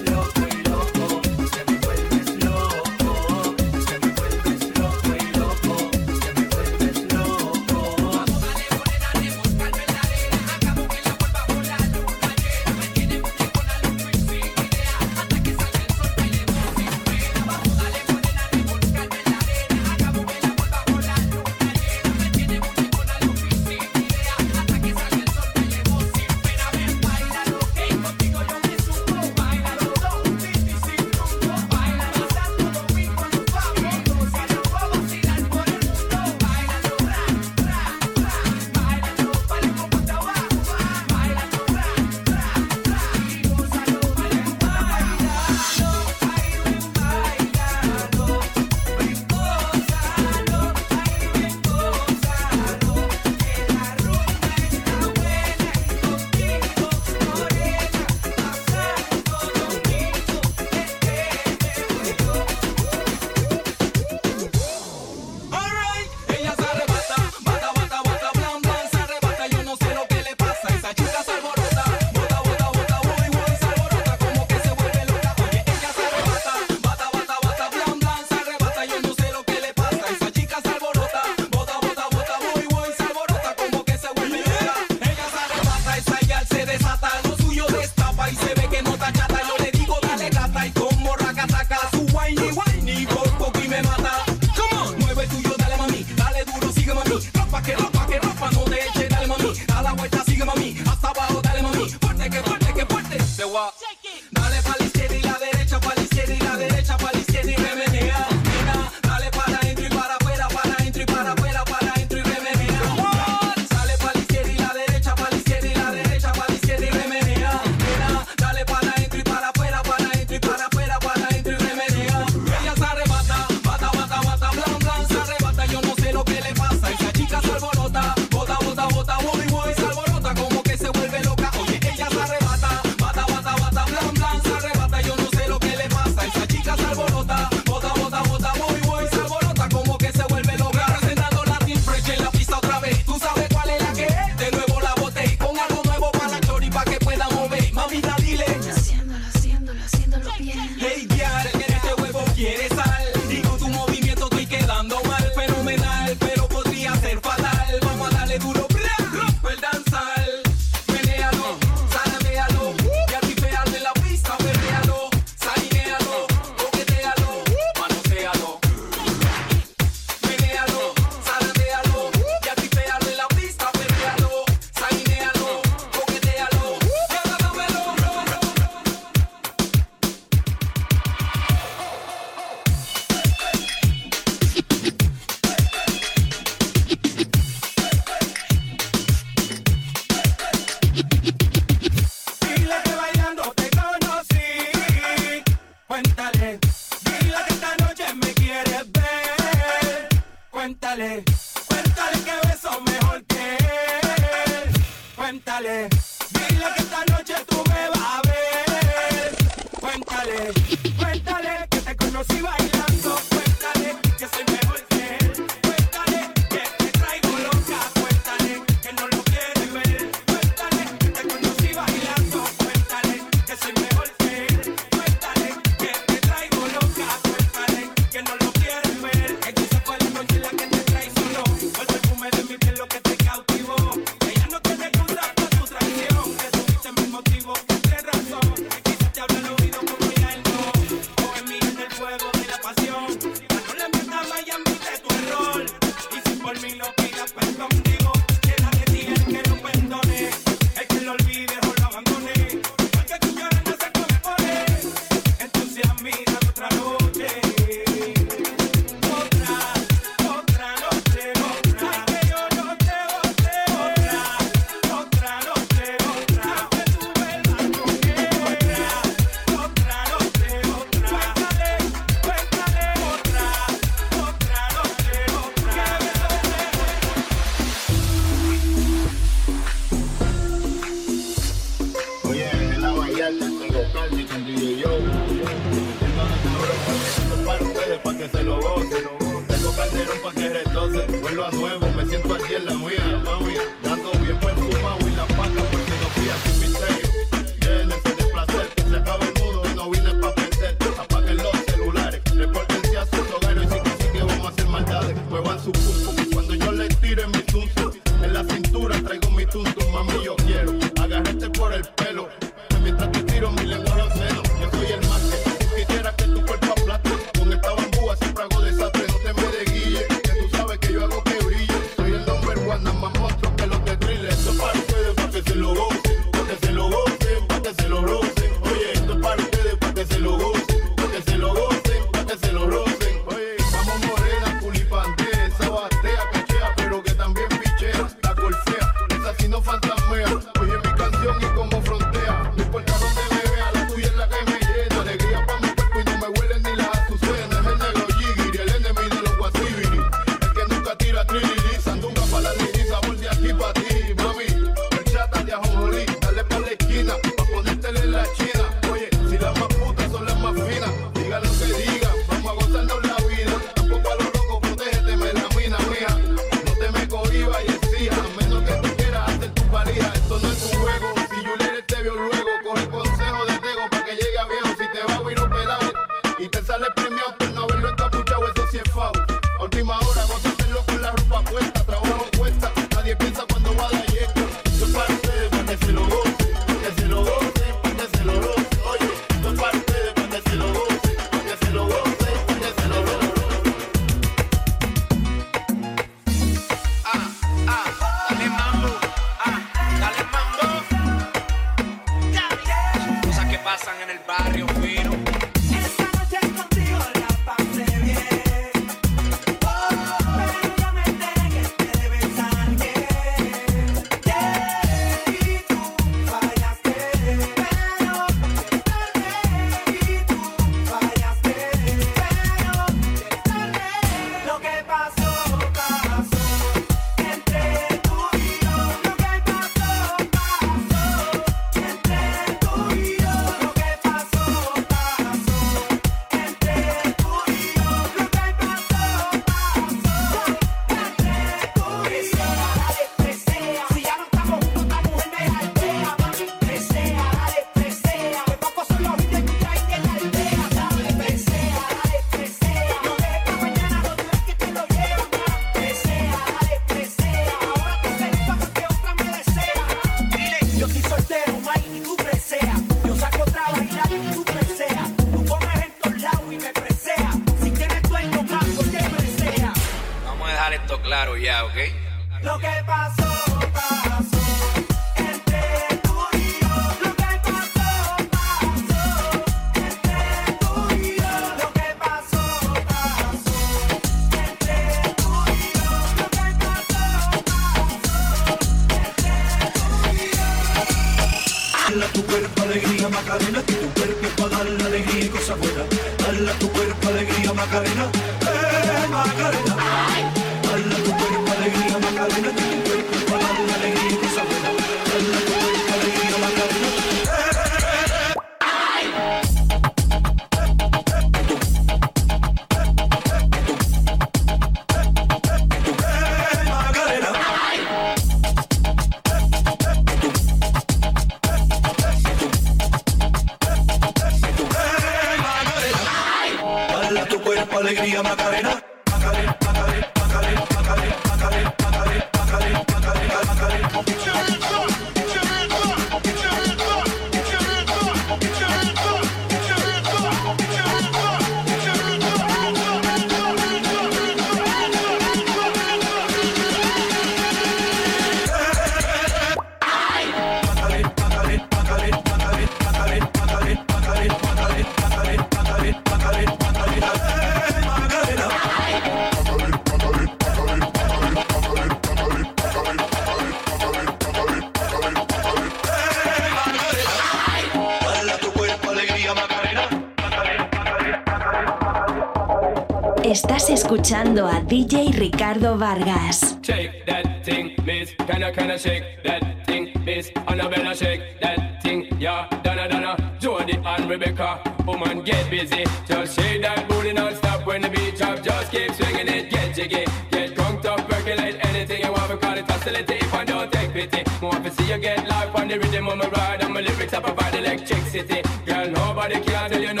Ricardo Vargas. Shake that thing, miss. Can I, can I shake that thing, miss? Annabella, shake that thing, yeah. Donna, Donna, Jody and Rebecca. Woman, get busy. Just shake that booty non-stop when the beat drop. Just keep swinging it, get jiggy. Get drunk, up, percolate anything you want. We call it hostility if I don't take pity. More to see you get life on the rhythm on my ride. And my lyrics, I provide electricity. Girl, nobody can tell you no.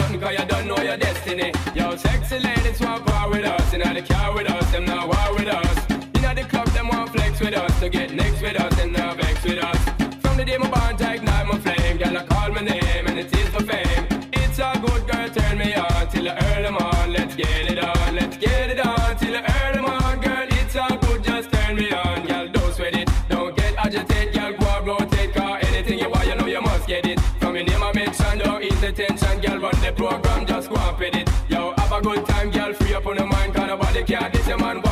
till the early morn. Let's get it on, let's get it on till the early morn. Girl, it's all good, just turn me on. Girl, don't sweat it, don't get agitated. Girl, go out, rotate, car. Anything you want, you know you must get it. From your name I mention, don't ease the tension. Girl, run the program, just go up with it. Yo, have a good time, girl, free up on the mind. Cause nobody care, this your man.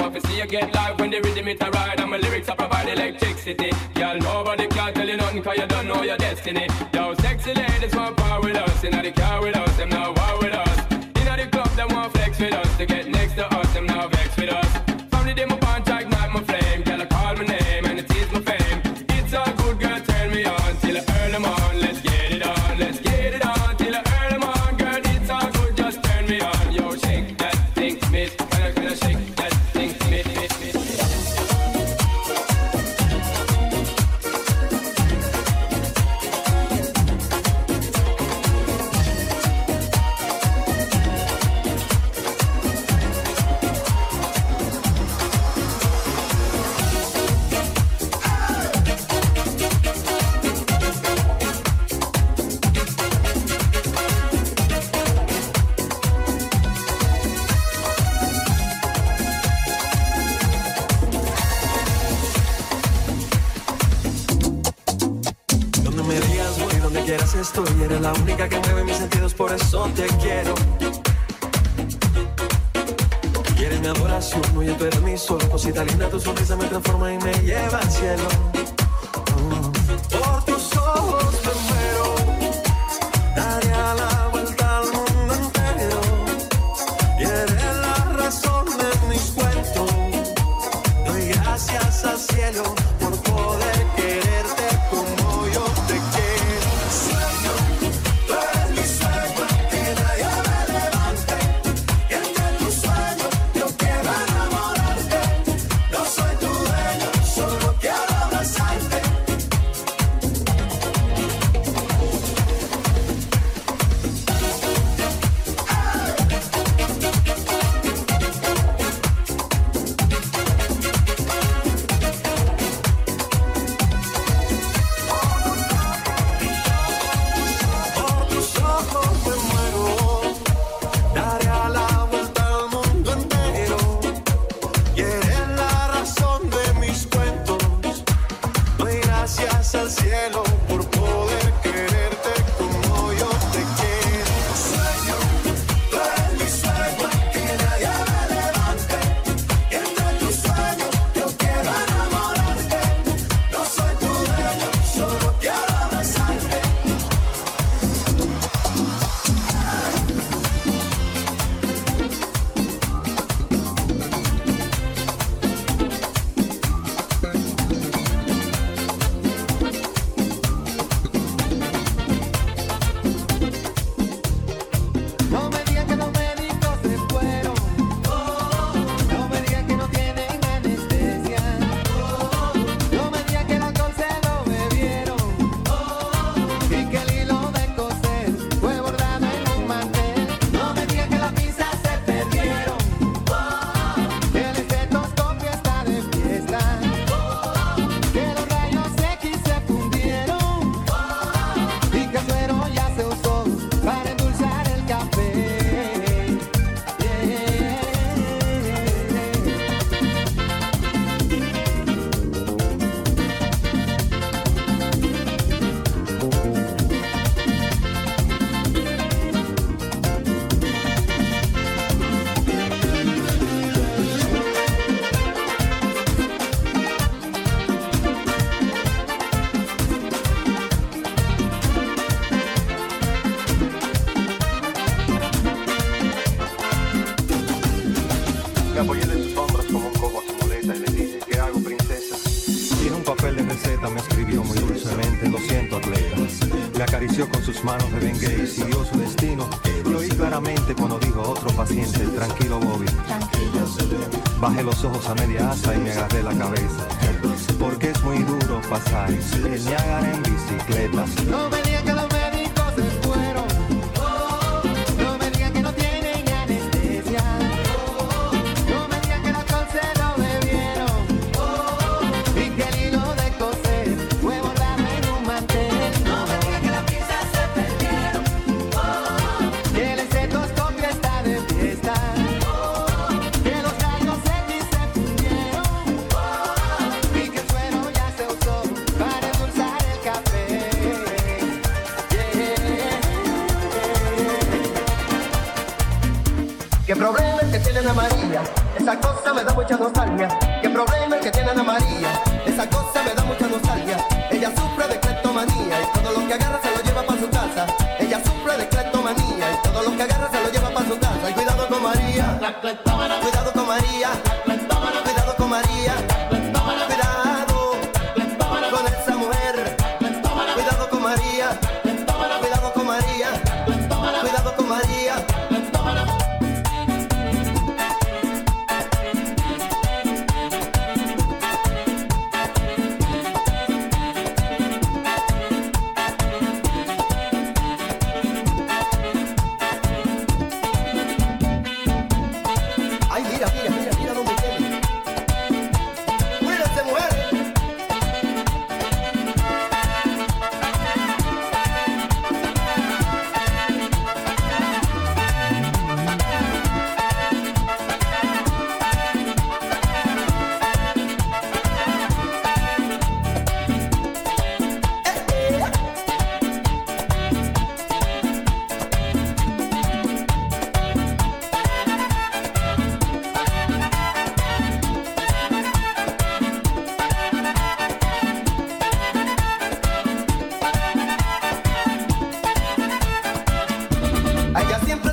want to see you get live when the rhythm it a ride. And my lyrics I provide electricity. Girl, nobody can tell you nothing, cause you don't know your destiny.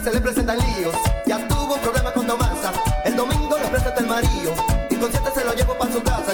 Se le presentan líos. Ya tuvo un problema con Tomasa. El domingo le presenta el marido. Y con se lo llevo para su casa.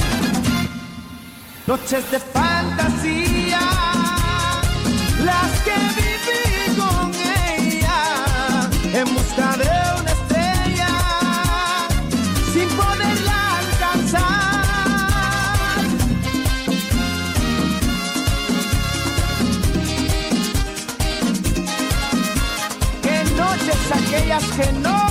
Noches de fantasía, las que viví con ella en busca de una estrella sin poderla alcanzar. Que noches aquellas que no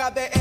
Ponerme cerca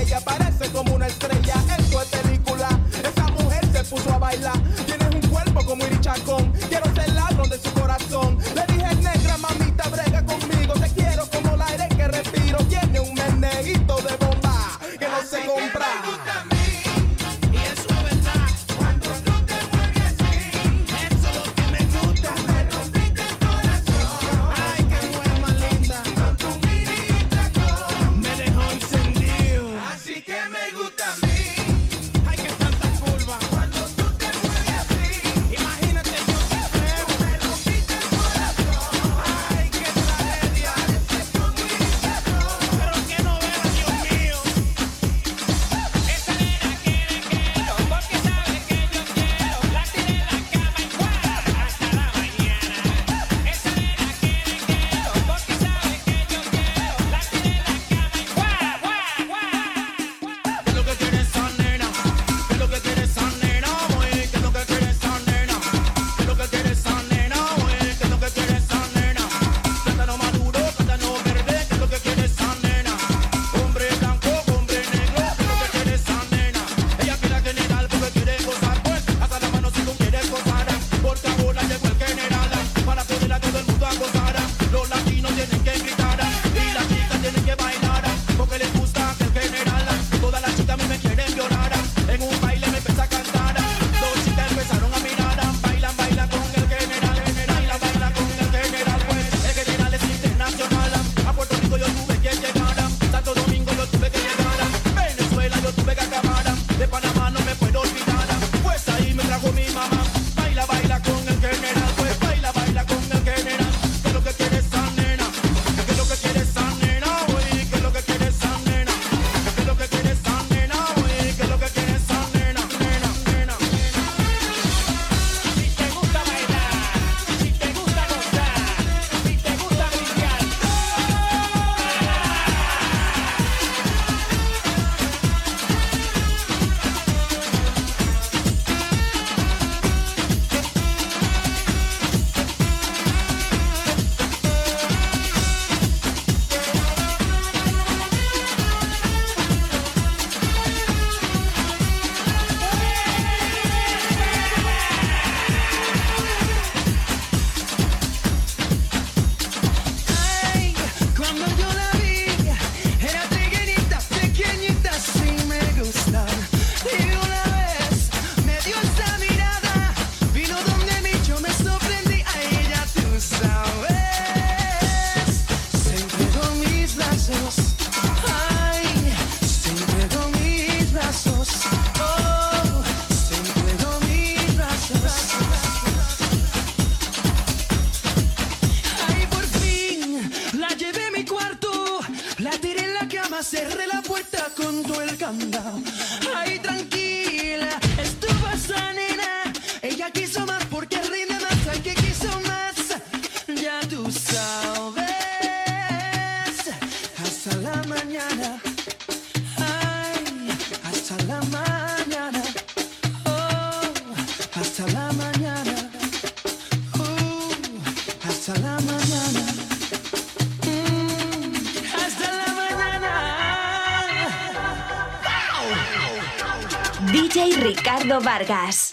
Vargas.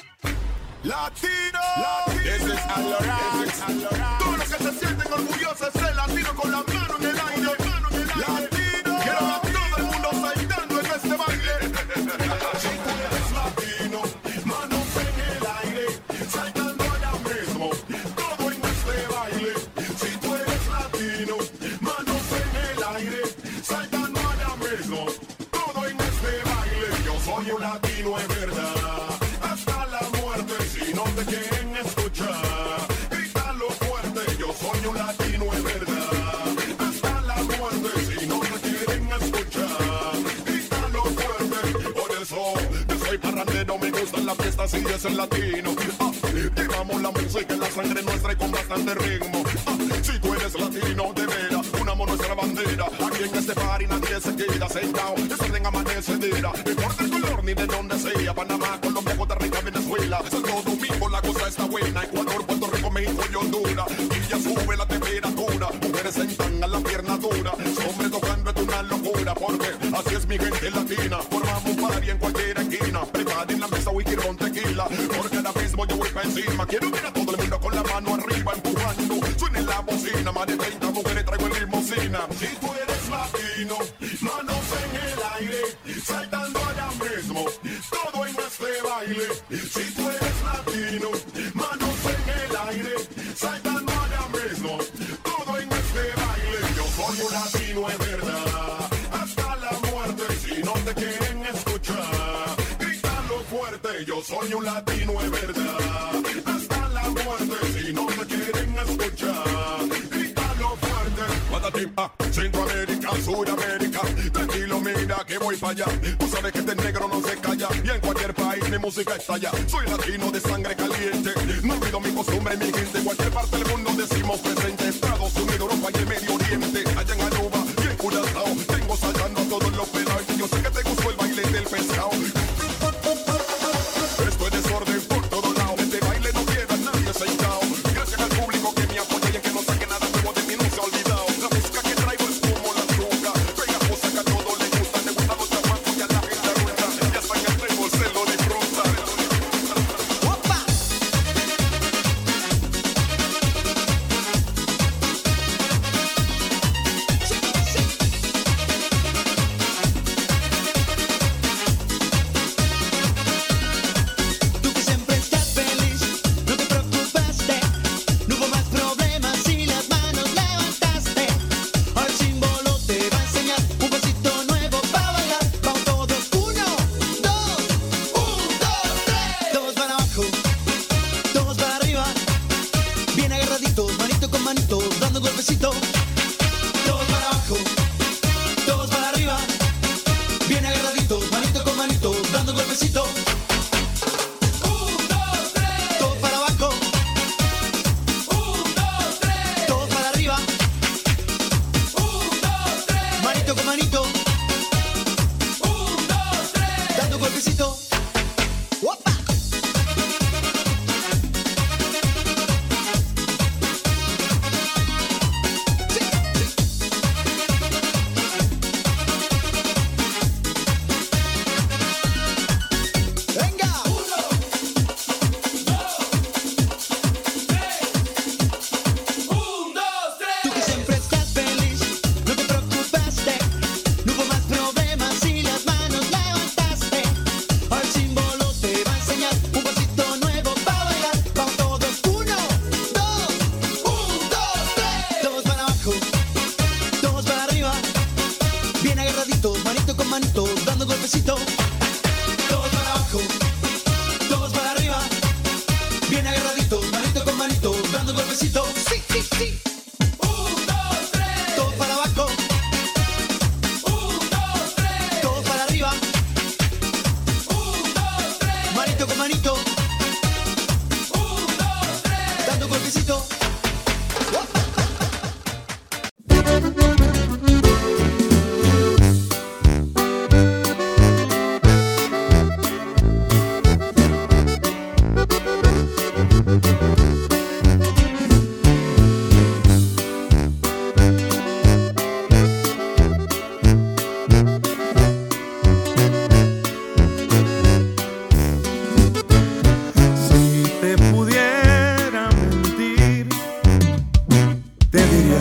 más de 30 mujeres traigo en limosina. Si tú eres latino, manos en el aire, saltando allá mismo, todo en este baile. Si tú eres latino, manos en el aire, saltando allá mismo, todo en este baile. Yo soy un latino, es verdad, hasta la muerte, si no te quieren escuchar, grítalo fuerte, yo soy un latino, es verdad. voy para allá. Tú sabes que este negro no se calla. Y en cualquier país mi música estalla. Soy latino de sangre caliente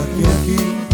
Κυριακή